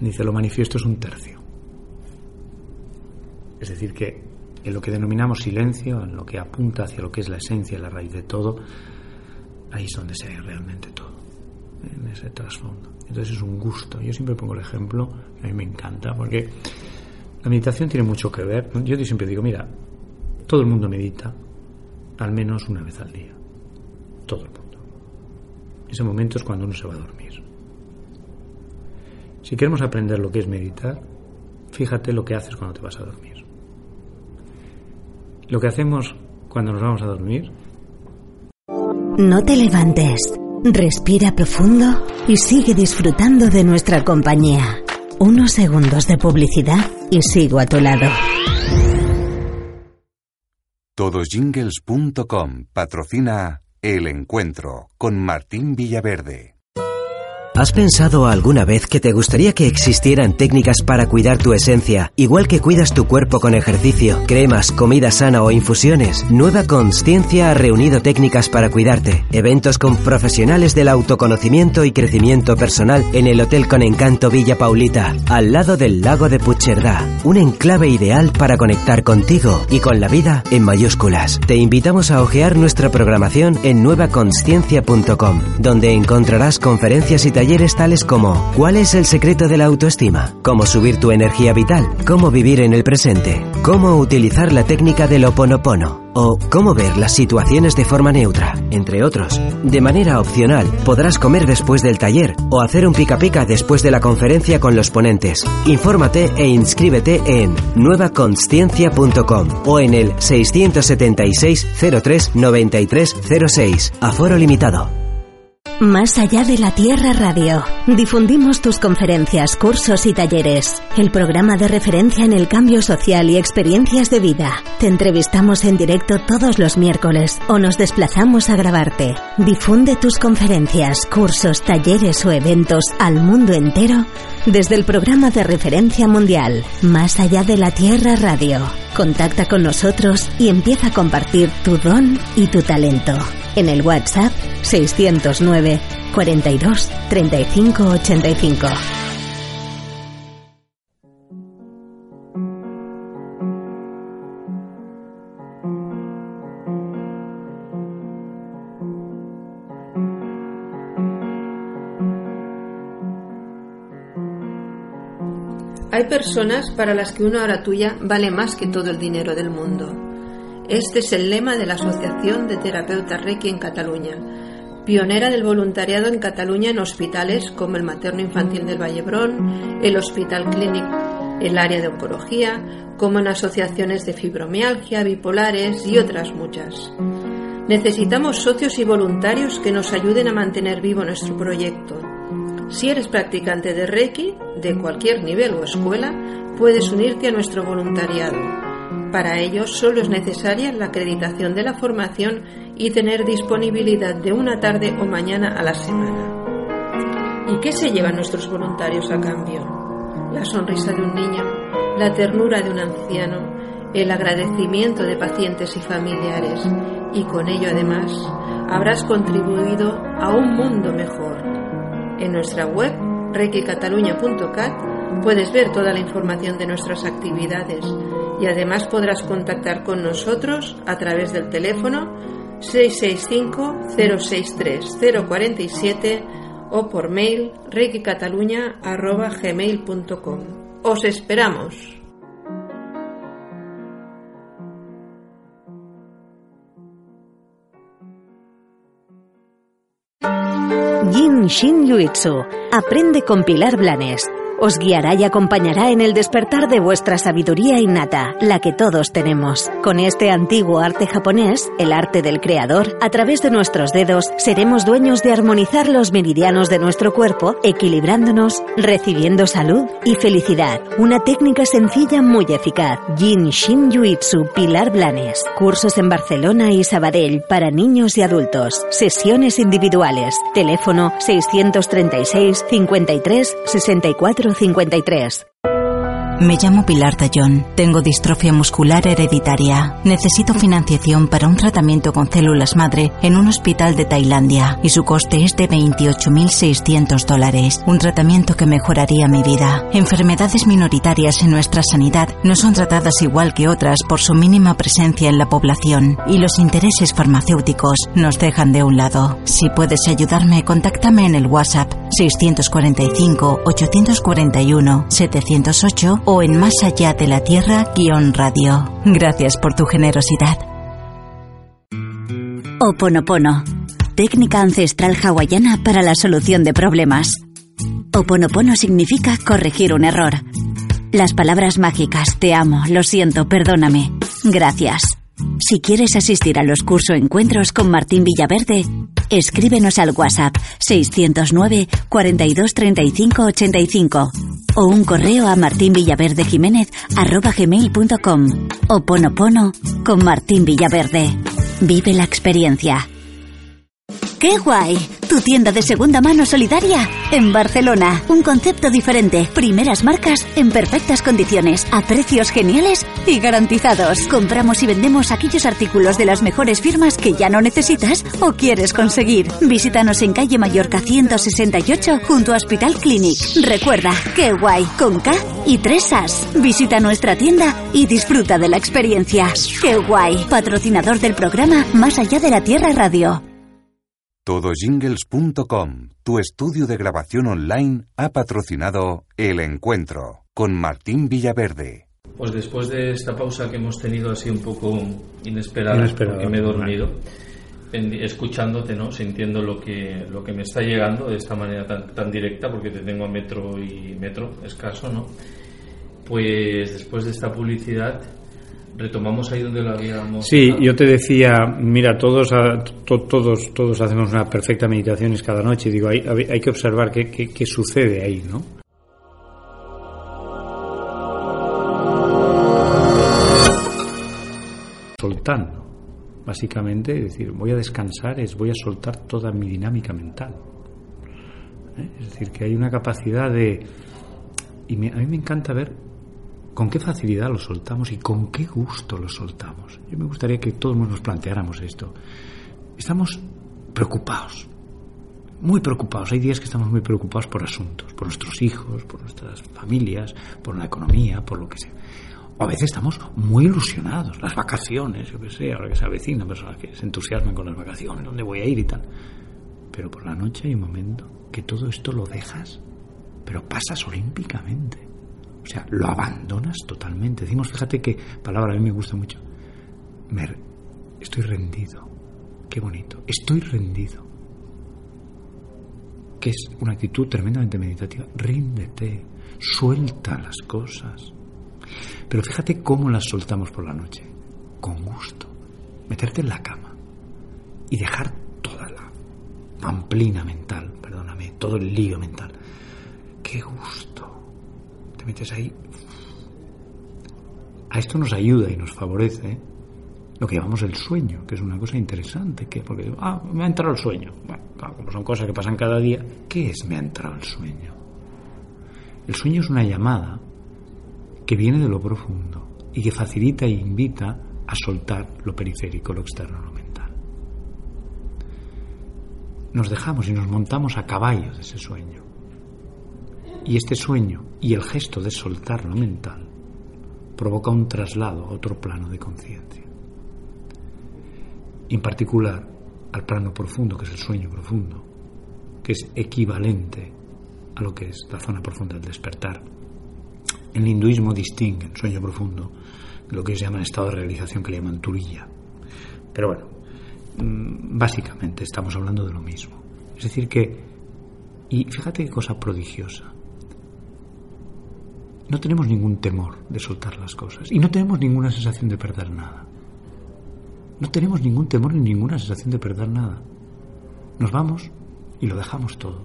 Speaker 5: Dice, lo manifiesto es un tercio. Es decir, que en lo que denominamos silencio, en lo que apunta hacia lo que es la esencia, la raíz de todo, ahí es donde se hay realmente todo, en ese trasfondo. Entonces es un gusto. Yo siempre pongo el ejemplo, a mí me encanta, porque la meditación tiene mucho que ver. Yo siempre digo, mira, todo el mundo medita al menos una vez al día. Todo el mundo. Ese momento es cuando uno se va a dormir. Si queremos aprender lo que es meditar, fíjate lo que haces cuando te vas a dormir. Lo que hacemos cuando nos vamos a dormir,
Speaker 6: No te levantes. Respira profundo y sigue disfrutando de nuestra compañía. Unos segundos de publicidad y sigo a tu lado.
Speaker 2: Todosjingles.com patrocina El Encuentro con Martín Villaverde.
Speaker 7: ¿Has pensado alguna vez que te gustaría que existieran técnicas para cuidar tu esencia, igual que cuidas tu cuerpo con ejercicio, cremas, comida sana o infusiones? Nueva Consciencia ha reunido técnicas para cuidarte, eventos con profesionales del autoconocimiento y crecimiento personal en el Hotel con Encanto Villa Paulita, al lado del lago de Puigcerdá, un enclave ideal para conectar contigo y con la vida en mayúsculas. Te invitamos a hojear nuestra programación en nuevaconsciencia.com, donde encontrarás conferencias y talleres tales como ¿Cuál es el secreto de la autoestima? ¿Cómo subir tu energía vital? ¿Cómo vivir en el presente? ¿Cómo utilizar la técnica del oponopono? O cómo ver las situaciones de forma neutra, entre otros. De manera opcional, podrás comer después del taller o hacer un pica pica después de la conferencia con los ponentes. Infórmate e inscríbete en nuevaconsciencia.com o en el 676 03 93 06. Aforo limitado.
Speaker 6: Más allá de la Tierra Radio. Difundimos tus conferencias, cursos y talleres. El programa de referencia en el cambio social y experiencias de vida. Te entrevistamos en directo todos los miércoles o nos desplazamos a grabarte. Difunde tus conferencias, cursos, talleres o eventos al mundo entero desde el programa de referencia mundial. Más allá de la Tierra Radio. Contacta con nosotros y empieza a compartir tu don y tu talento. En el WhatsApp 609 42 35 85.
Speaker 8: Hay personas para las que una hora tuya vale más que todo el dinero del mundo. Este es el lema de la Asociación de Terapeutas Reiki en Cataluña, pionera del voluntariado en Cataluña en hospitales como el Materno Infantil del Vallebrón, el Hospital Clínic, el área de oncología, como en asociaciones de fibromialgia, bipolares y otras muchas. Necesitamos socios y voluntarios que nos ayuden a mantener vivo nuestro proyecto. Si eres practicante de Reiki, de cualquier nivel o escuela, puedes unirte a nuestro voluntariado. Para ello solo es necesaria la acreditación de la formación y tener disponibilidad de una tarde o mañana a la semana. ¿Y qué se llevan nuestros voluntarios a cambio? La sonrisa de un niño, la ternura de un anciano, el agradecimiento de pacientes y familiares y con ello además habrás contribuido a un mundo mejor. En nuestra web reikicataluña.cat puedes ver toda la información de nuestras actividades y además podrás contactar con nosotros a través del teléfono 665-063-047 o por mail reikicataluña.gmail.com. ¡Os esperamos!
Speaker 6: Yin Shin Yuitsu. Aprende con Pilar Blanes. Os guiará y acompañará en el despertar de vuestra sabiduría innata, la que todos tenemos. Con este antiguo arte japonés, el arte del creador, a través de nuestros dedos seremos dueños de armonizar los meridianos de nuestro cuerpo, equilibrándonos, recibiendo salud y felicidad. Una técnica sencilla muy eficaz. Yin Shin Yuitsu Pilar Blanes. Cursos en Barcelona y Sabadell para niños y adultos. Sesiones individuales. Teléfono 636 53 64 53.
Speaker 9: Me llamo Pilar Tallón. Tengo distrofia muscular hereditaria. Necesito financiación para un tratamiento con células madre en un hospital de Tailandia y su coste es de 28.600 dólares. Un tratamiento que mejoraría mi vida. Enfermedades minoritarias en nuestra sanidad no son tratadas igual que otras por su mínima presencia en la población y los intereses farmacéuticos nos dejan de un lado. Si puedes ayudarme, contáctame en el WhatsApp 645 841 708 o en Más Allá de la Tierra guion radio. Gracias por tu generosidad.
Speaker 6: Oponopono. Técnica ancestral hawaiana para la solución de problemas. Oponopono significa corregir un error. Las palabras mágicas te amo, lo siento, perdóname, gracias. Si quieres asistir a los curso encuentros con Martín Villaverde, escríbenos al WhatsApp 609 42 35 85 o un correo a martinvillaverdejiménez@gmail.com o ponopono con Martín Villaverde. Vive la experiencia. ¡Qué guay! Tu
Speaker 9: tienda de segunda mano solidaria en Barcelona. Un concepto diferente. Primeras marcas en perfectas condiciones, a precios geniales y garantizados. Compramos y vendemos aquellos artículos de las mejores firmas que ya no necesitas o quieres conseguir. Visítanos en calle Mallorca 168 junto a Hospital Clinic. Recuerda, qué guay, con K y tres As. Visita nuestra tienda y disfruta de la experiencia. Qué guay, patrocinador del programa Más allá de la Tierra Radio.
Speaker 2: Todojingles.com, tu estudio de grabación online, ha patrocinado El Encuentro con Martín Villaverde.
Speaker 4: Pues después de esta pausa que hemos tenido así un poco inesperada,
Speaker 5: Inesperada,
Speaker 4: porque me he dormido, en- escuchándote, ¿no? Sintiendo lo que, lo que me está llegando de esta manera tan, tan directa, porque te tengo a metro y metro escaso, ¿no? Pues después de esta publicidad, retomamos ahí donde lo habíamos...
Speaker 5: Sí,
Speaker 4: dejado.
Speaker 5: yo te decía, mira, todos, to- todos, todos hacemos una perfecta meditaciones cada noche. Digo, hay, hay hay que observar qué, qué- qué sucede ahí, ¿no? Soltando, básicamente, es decir, voy a descansar, es voy a soltar toda mi dinámica mental. ¿Eh? Es decir, que hay una capacidad de... Y me- a mí me encanta ver con qué facilidad lo soltamos y con qué gusto lo soltamos. Yo me gustaría que todos nos planteáramos esto. Estamos preocupados, muy preocupados. Hay días que estamos muy preocupados por asuntos, por nuestros hijos, por nuestras familias, por la economía, por lo que sea. O a veces estamos muy ilusionados, las vacaciones, yo qué sé, ahora que se avecinan personas que se entusiasman con las vacaciones, dónde voy a ir y tal. Pero por la noche hay un momento que todo esto lo dejas, pero pasas olímpicamente. O sea, lo abandonas totalmente. Decimos, fíjate qué palabra a mí me gusta mucho. Estoy rendido. Qué bonito. Estoy rendido. Que es una actitud tremendamente meditativa. Ríndete. Suelta las cosas. Pero fíjate cómo las soltamos por la noche. Con gusto. Meterte en la cama. Y dejar toda la pamplina mental, perdóname, todo el lío mental. Qué gusto. Ahí. A esto nos ayuda y nos favorece lo que llamamos el sueño, que es una cosa interesante, que porque ah, me ha entrado el sueño. Bueno, como son cosas que pasan cada día, ¿qué es me ha entrado el sueño? El sueño es una llamada que viene de lo profundo y que facilita e invita a soltar lo periférico, lo externo, lo mental. Nos dejamos y nos montamos a caballo de ese sueño. Y este sueño y el gesto de soltar lo mental provoca un traslado a otro plano de conciencia. En particular al plano profundo, que es el sueño profundo, que es equivalente a lo que es la zona profunda del despertar. El hinduismo distinguen sueño profundo de lo que se llama estado de realización que le llaman turilla. Pero bueno, mm, básicamente estamos hablando de lo mismo. Es decir que, y fíjate qué cosa prodigiosa, no tenemos ningún temor de soltar las cosas y no tenemos ninguna sensación de perder nada. No tenemos ningún temor ni ninguna sensación de perder nada. Nos vamos y lo dejamos todo,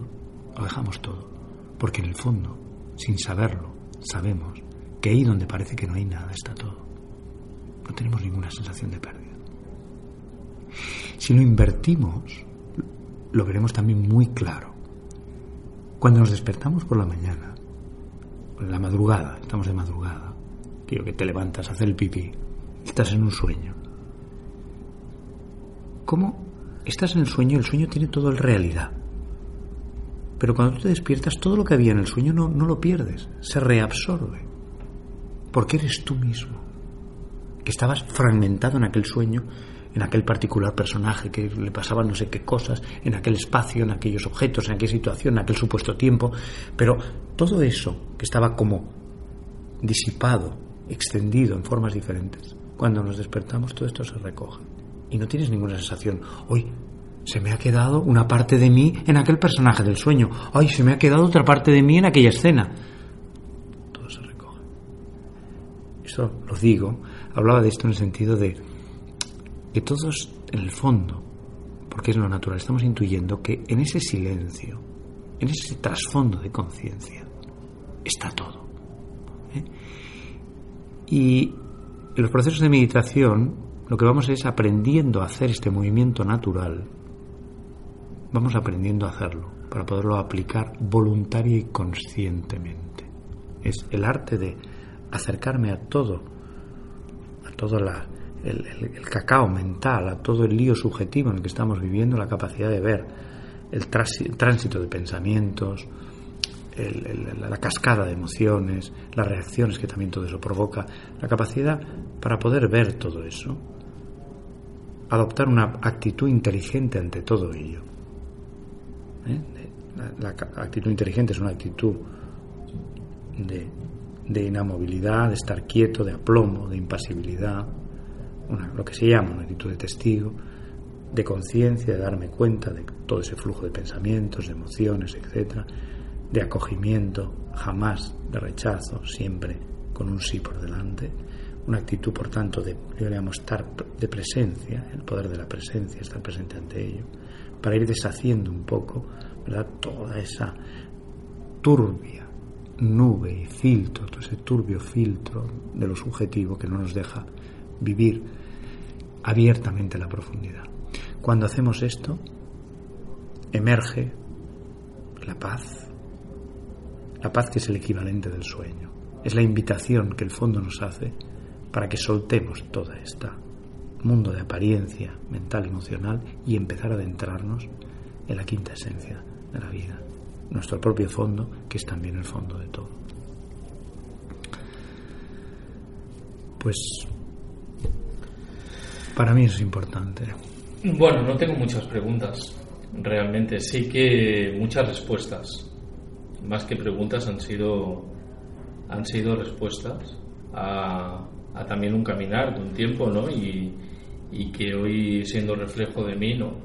Speaker 5: lo dejamos todo, porque en el fondo, sin saberlo, sabemos que ahí donde parece que no hay nada está todo. No tenemos ninguna sensación de pérdida. Si lo invertimos, lo veremos también muy claro. Cuando nos despertamos por la mañana, la madrugada, estamos de madrugada, quiero que te levantas a hacer el pipí, estás en un sueño. ¿Cómo estás en el sueño? El sueño tiene todo el realidad. Pero cuando tú te despiertas, todo lo que había en el sueño no, no lo pierdes, se reabsorbe. Porque eres tú mismo, que estabas fragmentado en aquel sueño, en aquel particular personaje que le pasaban no sé qué cosas, en aquel espacio, en aquellos objetos, en aquella situación, en aquel supuesto tiempo. Pero todo eso que estaba como disipado, extendido en formas diferentes, cuando nos despertamos todo esto se recoge. Y no tienes ninguna sensación, hoy se me ha quedado una parte de mí en aquel personaje del sueño, ay, se me ha quedado otra parte de mí en aquella escena. Todo se recoge. Esto lo digo, hablaba de esto en el sentido de que todos, en el fondo, porque es lo natural, estamos intuyendo que en ese silencio, en ese trasfondo de conciencia, está todo. ¿eh? Y en los procesos de meditación, lo que vamos es aprendiendo a hacer este movimiento natural vamos aprendiendo a hacerlo para poderlo aplicar voluntaria y conscientemente. Es el arte de acercarme a todo, a todo la, el, cacao mental, a todo el lío subjetivo en el que estamos viviendo, la capacidad de ver el tránsito de pensamientos, la cascada de emociones, las reacciones que también todo eso provoca, la capacidad para poder ver todo eso, adoptar una actitud inteligente ante todo ello. ¿Eh? La, actitud inteligente es una actitud de inamovilidad, de estar quieto, de aplomo, de impasibilidad, lo que se llama una actitud de testigo, de conciencia, de darme cuenta de todo ese flujo de pensamientos, de emociones, etcétera, de acogimiento, jamás de rechazo, siempre con un sí por delante, una actitud, por tanto, de, estar de presencia, el poder de la presencia, estar presente ante ello, para ir deshaciendo un poco, toda esa turbia nube y filtro, todo ese turbio filtro de lo subjetivo que no nos deja vivir abiertamente la profundidad. Cuando hacemos esto, emerge la paz, la paz que es el equivalente del sueño. Es la invitación que el fondo nos hace para que soltemos toda esta mundo de apariencia mental, emocional y empezar a adentrarnos en la quinta esencia de la vida, nuestro propio fondo, que es también el fondo de todo. Pues para mí eso es importante.
Speaker 4: Bueno, no tengo muchas preguntas, realmente. Sí que muchas respuestas. Más que preguntas han sido, han sido respuestas a, a también un caminar de un tiempo, ¿no? Y, y que hoy, siendo reflejo de mí, ¿no?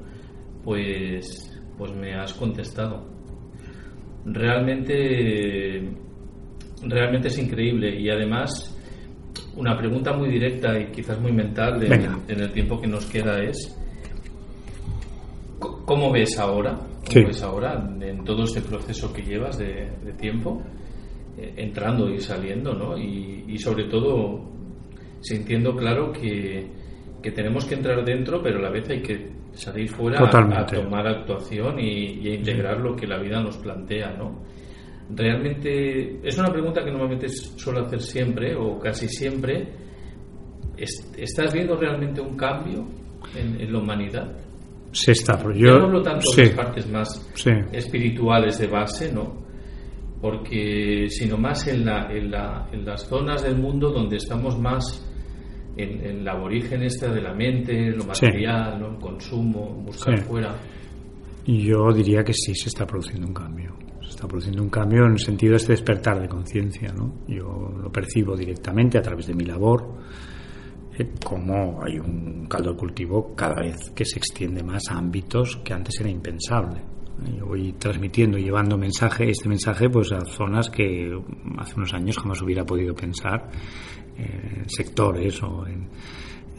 Speaker 4: Pues, pues me has contestado. Realmente, realmente es increíble y además una pregunta muy directa y quizás muy mental en, el tiempo que nos queda es ¿cómo ves ahora? ¿Cómo
Speaker 5: Sí.
Speaker 4: ves ahora en todo ese proceso que llevas de, de tiempo eh, entrando y saliendo, ¿no? Y, y sobre todo sintiendo claro que, que tenemos que entrar dentro, pero a la vez hay que salir fuera a- tomar actuación y, y a integrar lo que la vida nos plantea, ¿no? Realmente es una pregunta que normalmente suelo hacer siempre o casi siempre. ¿Es- ¿Estás viendo realmente un cambio en, en la humanidad?
Speaker 5: Se está,
Speaker 4: Yo
Speaker 5: yo,
Speaker 4: no hablo tanto
Speaker 5: sí,
Speaker 4: de las partes más
Speaker 5: sí.
Speaker 4: espirituales de base, ¿no? Porque sino más en, la, en, la- en las zonas del mundo donde estamos más en, en la aborigen esta de la mente, lo
Speaker 5: Sí.
Speaker 4: material, ¿no? el consumo, buscar
Speaker 5: Sí.
Speaker 4: fuera.
Speaker 5: Yo diría que sí se está produciendo un cambio. Está produciendo un cambio en el sentido de este despertar de conciencia, ¿no? Yo lo percibo directamente a través de mi labor, eh, como hay un caldo de cultivo cada vez que se extiende más a ámbitos que antes era impensable. Eh, Yo voy transmitiendo, llevando mensaje, este mensaje, pues a zonas que hace unos años jamás hubiera podido pensar, eh, sectores o en,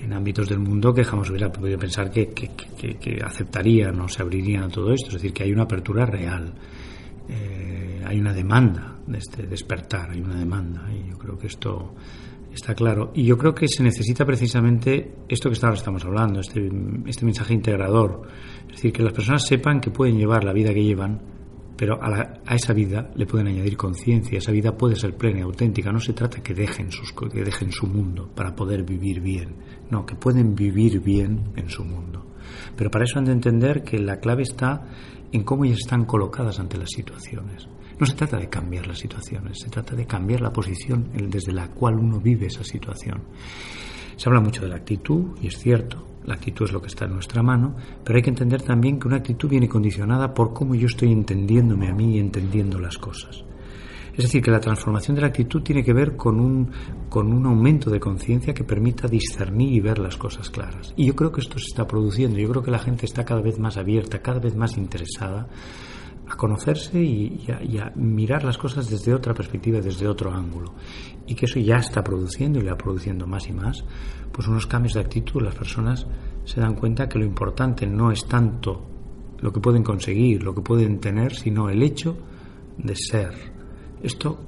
Speaker 5: en ámbitos del mundo que jamás hubiera podido pensar que, que, que- que aceptarían o se abrirían a todo esto. Es decir, que hay una apertura real, eh, hay una demanda de este despertar, hay una demanda, y yo creo que esto está claro. Y yo creo que se necesita precisamente esto que ahora estamos hablando, este, este mensaje integrador. Es decir, que las personas sepan que pueden llevar la vida que llevan, pero a, esa vida le pueden añadir conciencia. Esa vida puede ser plena y auténtica. No se trata que dejen, que dejen su mundo para poder vivir bien. No, que pueden vivir bien en su mundo. Pero para eso han de entender que la clave está en cómo ellas están colocadas ante las situaciones. No se trata de cambiar las situaciones, se trata de cambiar la posición desde la cual uno vive esa situación. Se habla mucho de la actitud, y es cierto, la actitud es lo que está en nuestra mano, pero hay que entender también que una actitud viene condicionada por cómo yo estoy entendiéndome a mí y entendiendo las cosas. Es decir, que la transformación de la actitud tiene que ver con un, con un aumento de conciencia que permita discernir y ver las cosas claras. Y yo creo que esto se está produciendo. Yo creo que la gente está cada vez más abierta, cada vez más interesada a conocerse y, a, mirar las cosas desde otra perspectiva, desde otro ángulo. Y que eso ya está produciendo y le va produciendo más y más, pues unos cambios de actitud. Las personas se dan cuenta que lo importante no es tanto lo que pueden conseguir, lo que pueden tener, sino el hecho de ser. Esto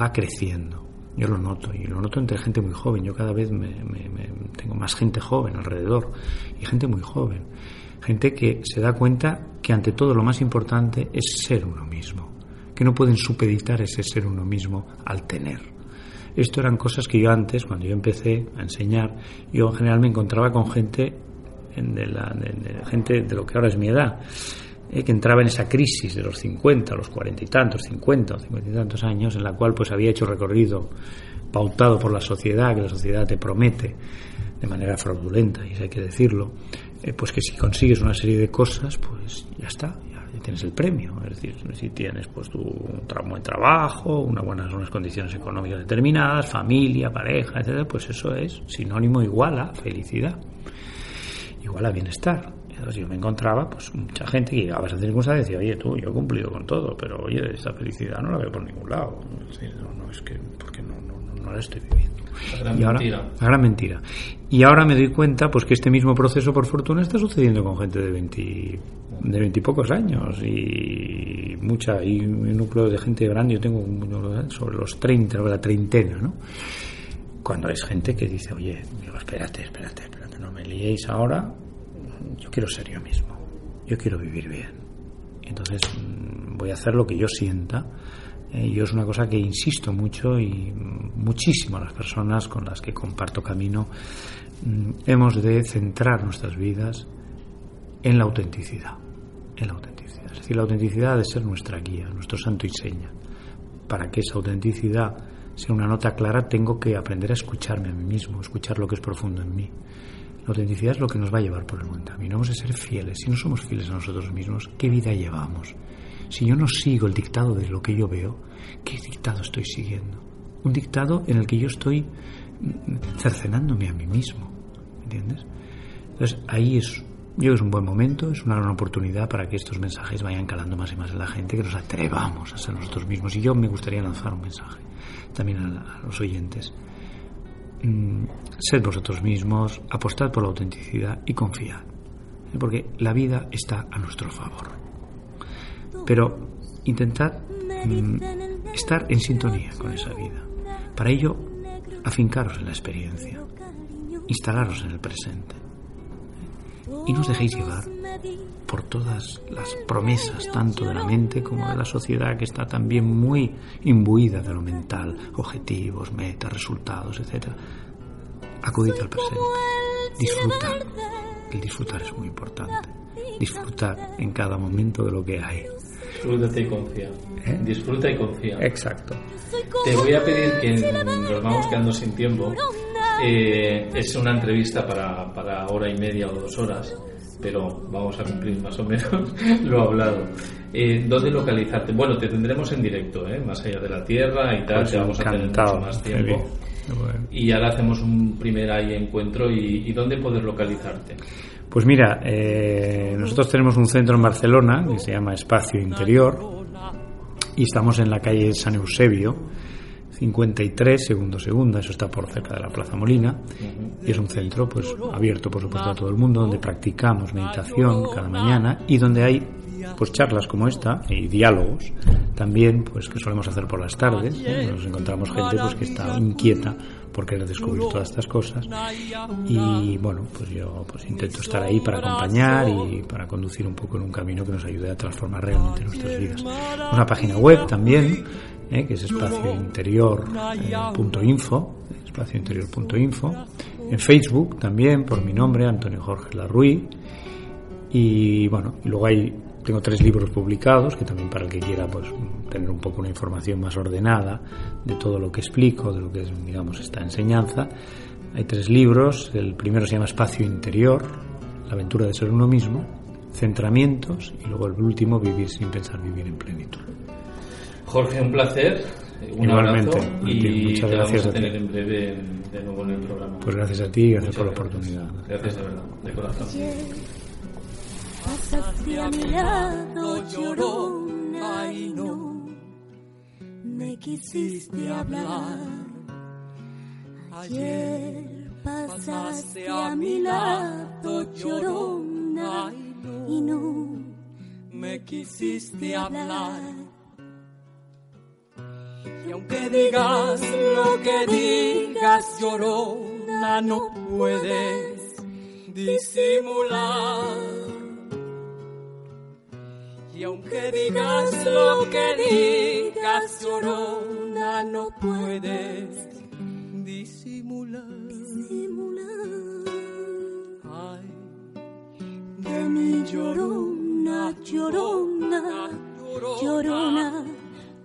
Speaker 5: va creciendo. Yo lo noto y lo noto entre gente muy joven. Yo cada vez me, tengo más gente joven alrededor y gente muy joven. Gente que se da cuenta que ante todo lo más importante es ser uno mismo, que no pueden supeditar ese ser uno mismo al tener. Esto eran cosas que yo antes, cuando yo empecé a enseñar, yo en general me encontraba con gente de, la, gente de lo que ahora es mi edad, eh, que entraba en esa crisis de los 50, los 40 y tantos, 50 o 50 y tantos años, en la cual pues había hecho recorrido pautado por la sociedad, que la sociedad te promete de manera fraudulenta, y eso hay que decirlo, eh, pues que si consigues una serie de cosas, pues ya está, ya tienes el premio. Es decir, si tienes pues tu un buen trabajo, unas buenas unas condiciones económicas determinadas, familia, pareja, etcétera, pues eso es sinónimo igual a felicidad, igual a bienestar. Entonces yo me encontraba, pues mucha gente que llegaba a esa circunstancia y decía, oye tú, yo he cumplido con todo, pero oye, esta felicidad no la veo por ningún lado. Es decir, no, no, es que, porque no, no, no, la estoy viviendo.
Speaker 4: La gran
Speaker 5: Y ahora-
Speaker 4: mentira.
Speaker 5: la gran mentira. Y ahora me doy cuenta pues que este mismo proceso, por fortuna, está sucediendo con gente de 20, de 20 y pocos años y mucha y un núcleo de gente grande. Yo tengo un- sobre los 30, sobre la treintena, ¿no? Cuando es gente que dice, oye, espérate, espérate, espérate, no me liéis ahora. Yo quiero ser yo mismo. Yo quiero vivir bien. Entonces mm, voy a hacer lo que yo sienta. Eh, yo es una cosa que insisto mucho y mm, muchísimo a las personas con las que comparto camino. mm, Hemos de centrar nuestras vidas en la autenticidad. En la autenticidad. Es decir, la autenticidad ha de ser nuestra guía, nuestro santo y seña. Para que esa autenticidad sea una nota clara, tengo que aprender a escucharme a mí mismo, escuchar lo que es profundo en mí. La autenticidad es lo que nos va a llevar por el buen camino. Hemos de ser fieles. Si no somos fieles a nosotros mismos, ¿qué vida llevamos? Si yo no sigo el dictado de lo que yo veo, ¿qué dictado estoy siguiendo? Un dictado en el que yo estoy mm, cercenándome a mí mismo. ¿Entiendes? Entonces ahí es, yo es un buen momento, es una gran oportunidad para que estos mensajes vayan calando más y más en la gente, que nos atrevamos a ser nosotros mismos. Y yo me gustaría lanzar un mensaje también a, a los oyentes. Mm, sed vosotros mismos, apostad por la autenticidad y confiad. ¿eh? Porque la vida está a nuestro favor. Pero intentad mm, estar en sintonía con esa vida. Para ello, afincaros en la experiencia, instalaros en el presente y no os dejéis llevar por todas las promesas, tanto de la mente como de la sociedad, que está también muy imbuida de lo mental, objetivos, metas, resultados, etc. Acudid al presente, disfrutar. El disfrutar es muy importante. Disfrutar en cada momento de lo que hay.
Speaker 4: Disfrútate y confía.
Speaker 5: ¿Eh?
Speaker 4: Disfruta y confía.
Speaker 5: Exacto.
Speaker 4: Te voy a pedir que nos vamos quedando sin tiempo. Eh, es una entrevista para, para hora y media o dos horas, pero vamos a cumplir más o menos lo hablado. Eh, ¿Dónde localizarte? Bueno, te tendremos en directo, ¿eh? más allá de la Tierra y tal,
Speaker 5: Pues
Speaker 4: te vamos a tener mucho más tiempo.
Speaker 5: Bueno.
Speaker 4: Y ahora hacemos un primer ahí encuentro y, y ¿dónde poder localizarte?
Speaker 5: Pues mira, eh, nosotros tenemos un centro en Barcelona que se llama Espacio Interior y estamos en la calle San Eusebio, 53, segundo segunda, eso está por cerca de la Plaza Molina. Y es un centro pues abierto por supuesto a todo el mundo donde practicamos meditación cada mañana y donde hay pues charlas como esta y diálogos también pues que solemos hacer por las tardes. ¿eh? nos encontramos gente pues que está inquieta por querer descubrir todas estas cosas. Y bueno pues yo pues intento estar ahí para acompañar y para conducir un poco en un camino que nos ayude a transformar realmente nuestras vidas. Una página web también ¿eh? que es espaciointerior.info espaciointerior.info en Facebook también por mi nombre Antonio Jorge Larruy y bueno y luego hay tengo tres libros publicados que también para el que quiera pues tener un poco una información más ordenada de todo lo que explico de lo que es digamos esta enseñanza. Hay tres libros. El primero se llama Espacio Interior la aventura de ser uno mismo centramientos y luego el último vivir sin pensar vivir en plenitud
Speaker 4: Jorge, un placer. Un
Speaker 5: Igualmente,
Speaker 4: abrazo
Speaker 5: Martín,
Speaker 4: y
Speaker 5: muchas
Speaker 4: te
Speaker 5: gracias
Speaker 4: vamos a
Speaker 5: a ti.
Speaker 4: tener en breve de nuevo en el programa.
Speaker 5: pues gracias a ti y gracias
Speaker 4: Muchas
Speaker 5: por la oportunidad
Speaker 4: Gracias de verdad, de corazón.
Speaker 10: Pasaste a mi lado llorona y no me quisiste hablar. Ayer pasaste a mi lado llorona y no me quisiste hablar. Y aunque digas lo que digas, llorona, no puedes disimular
Speaker 11: Y aunque digas lo que digas, llorona, no puedes disimular. Ay,
Speaker 12: de mi llorona, llorona, llorona,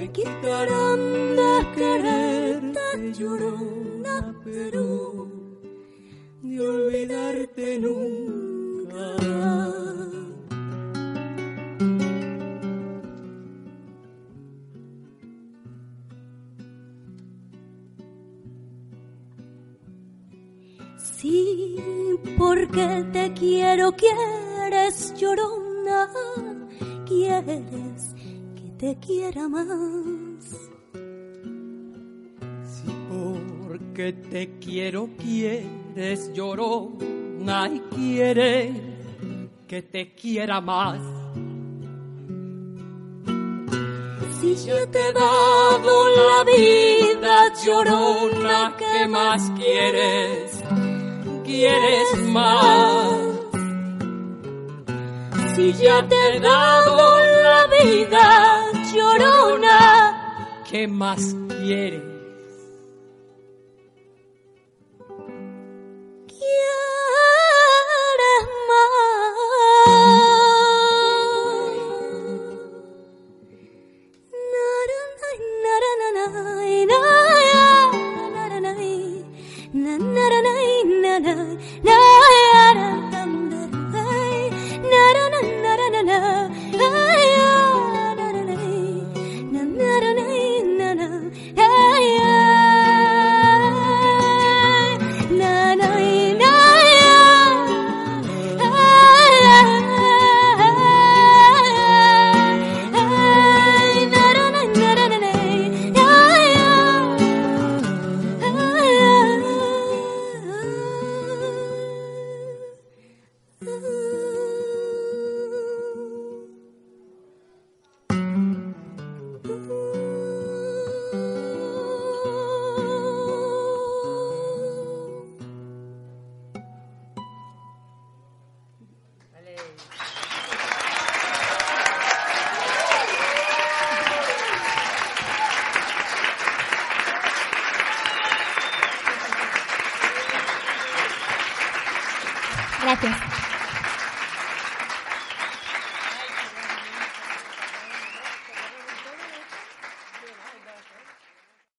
Speaker 11: Me quitarán de quererte, llorona, pero de olvidarte nunca.
Speaker 12: Sí, porque te quiero, quieres llorona, quieres te quiera más.
Speaker 11: Porque te quiero, quieres llorona y quiere que te quiera más.
Speaker 12: Si
Speaker 11: Ya te he dado la vida, llorona, ¿qué más quieres? ¿Quieres más? Si ya te he dado la vida, llorona, ¿qué más quieres?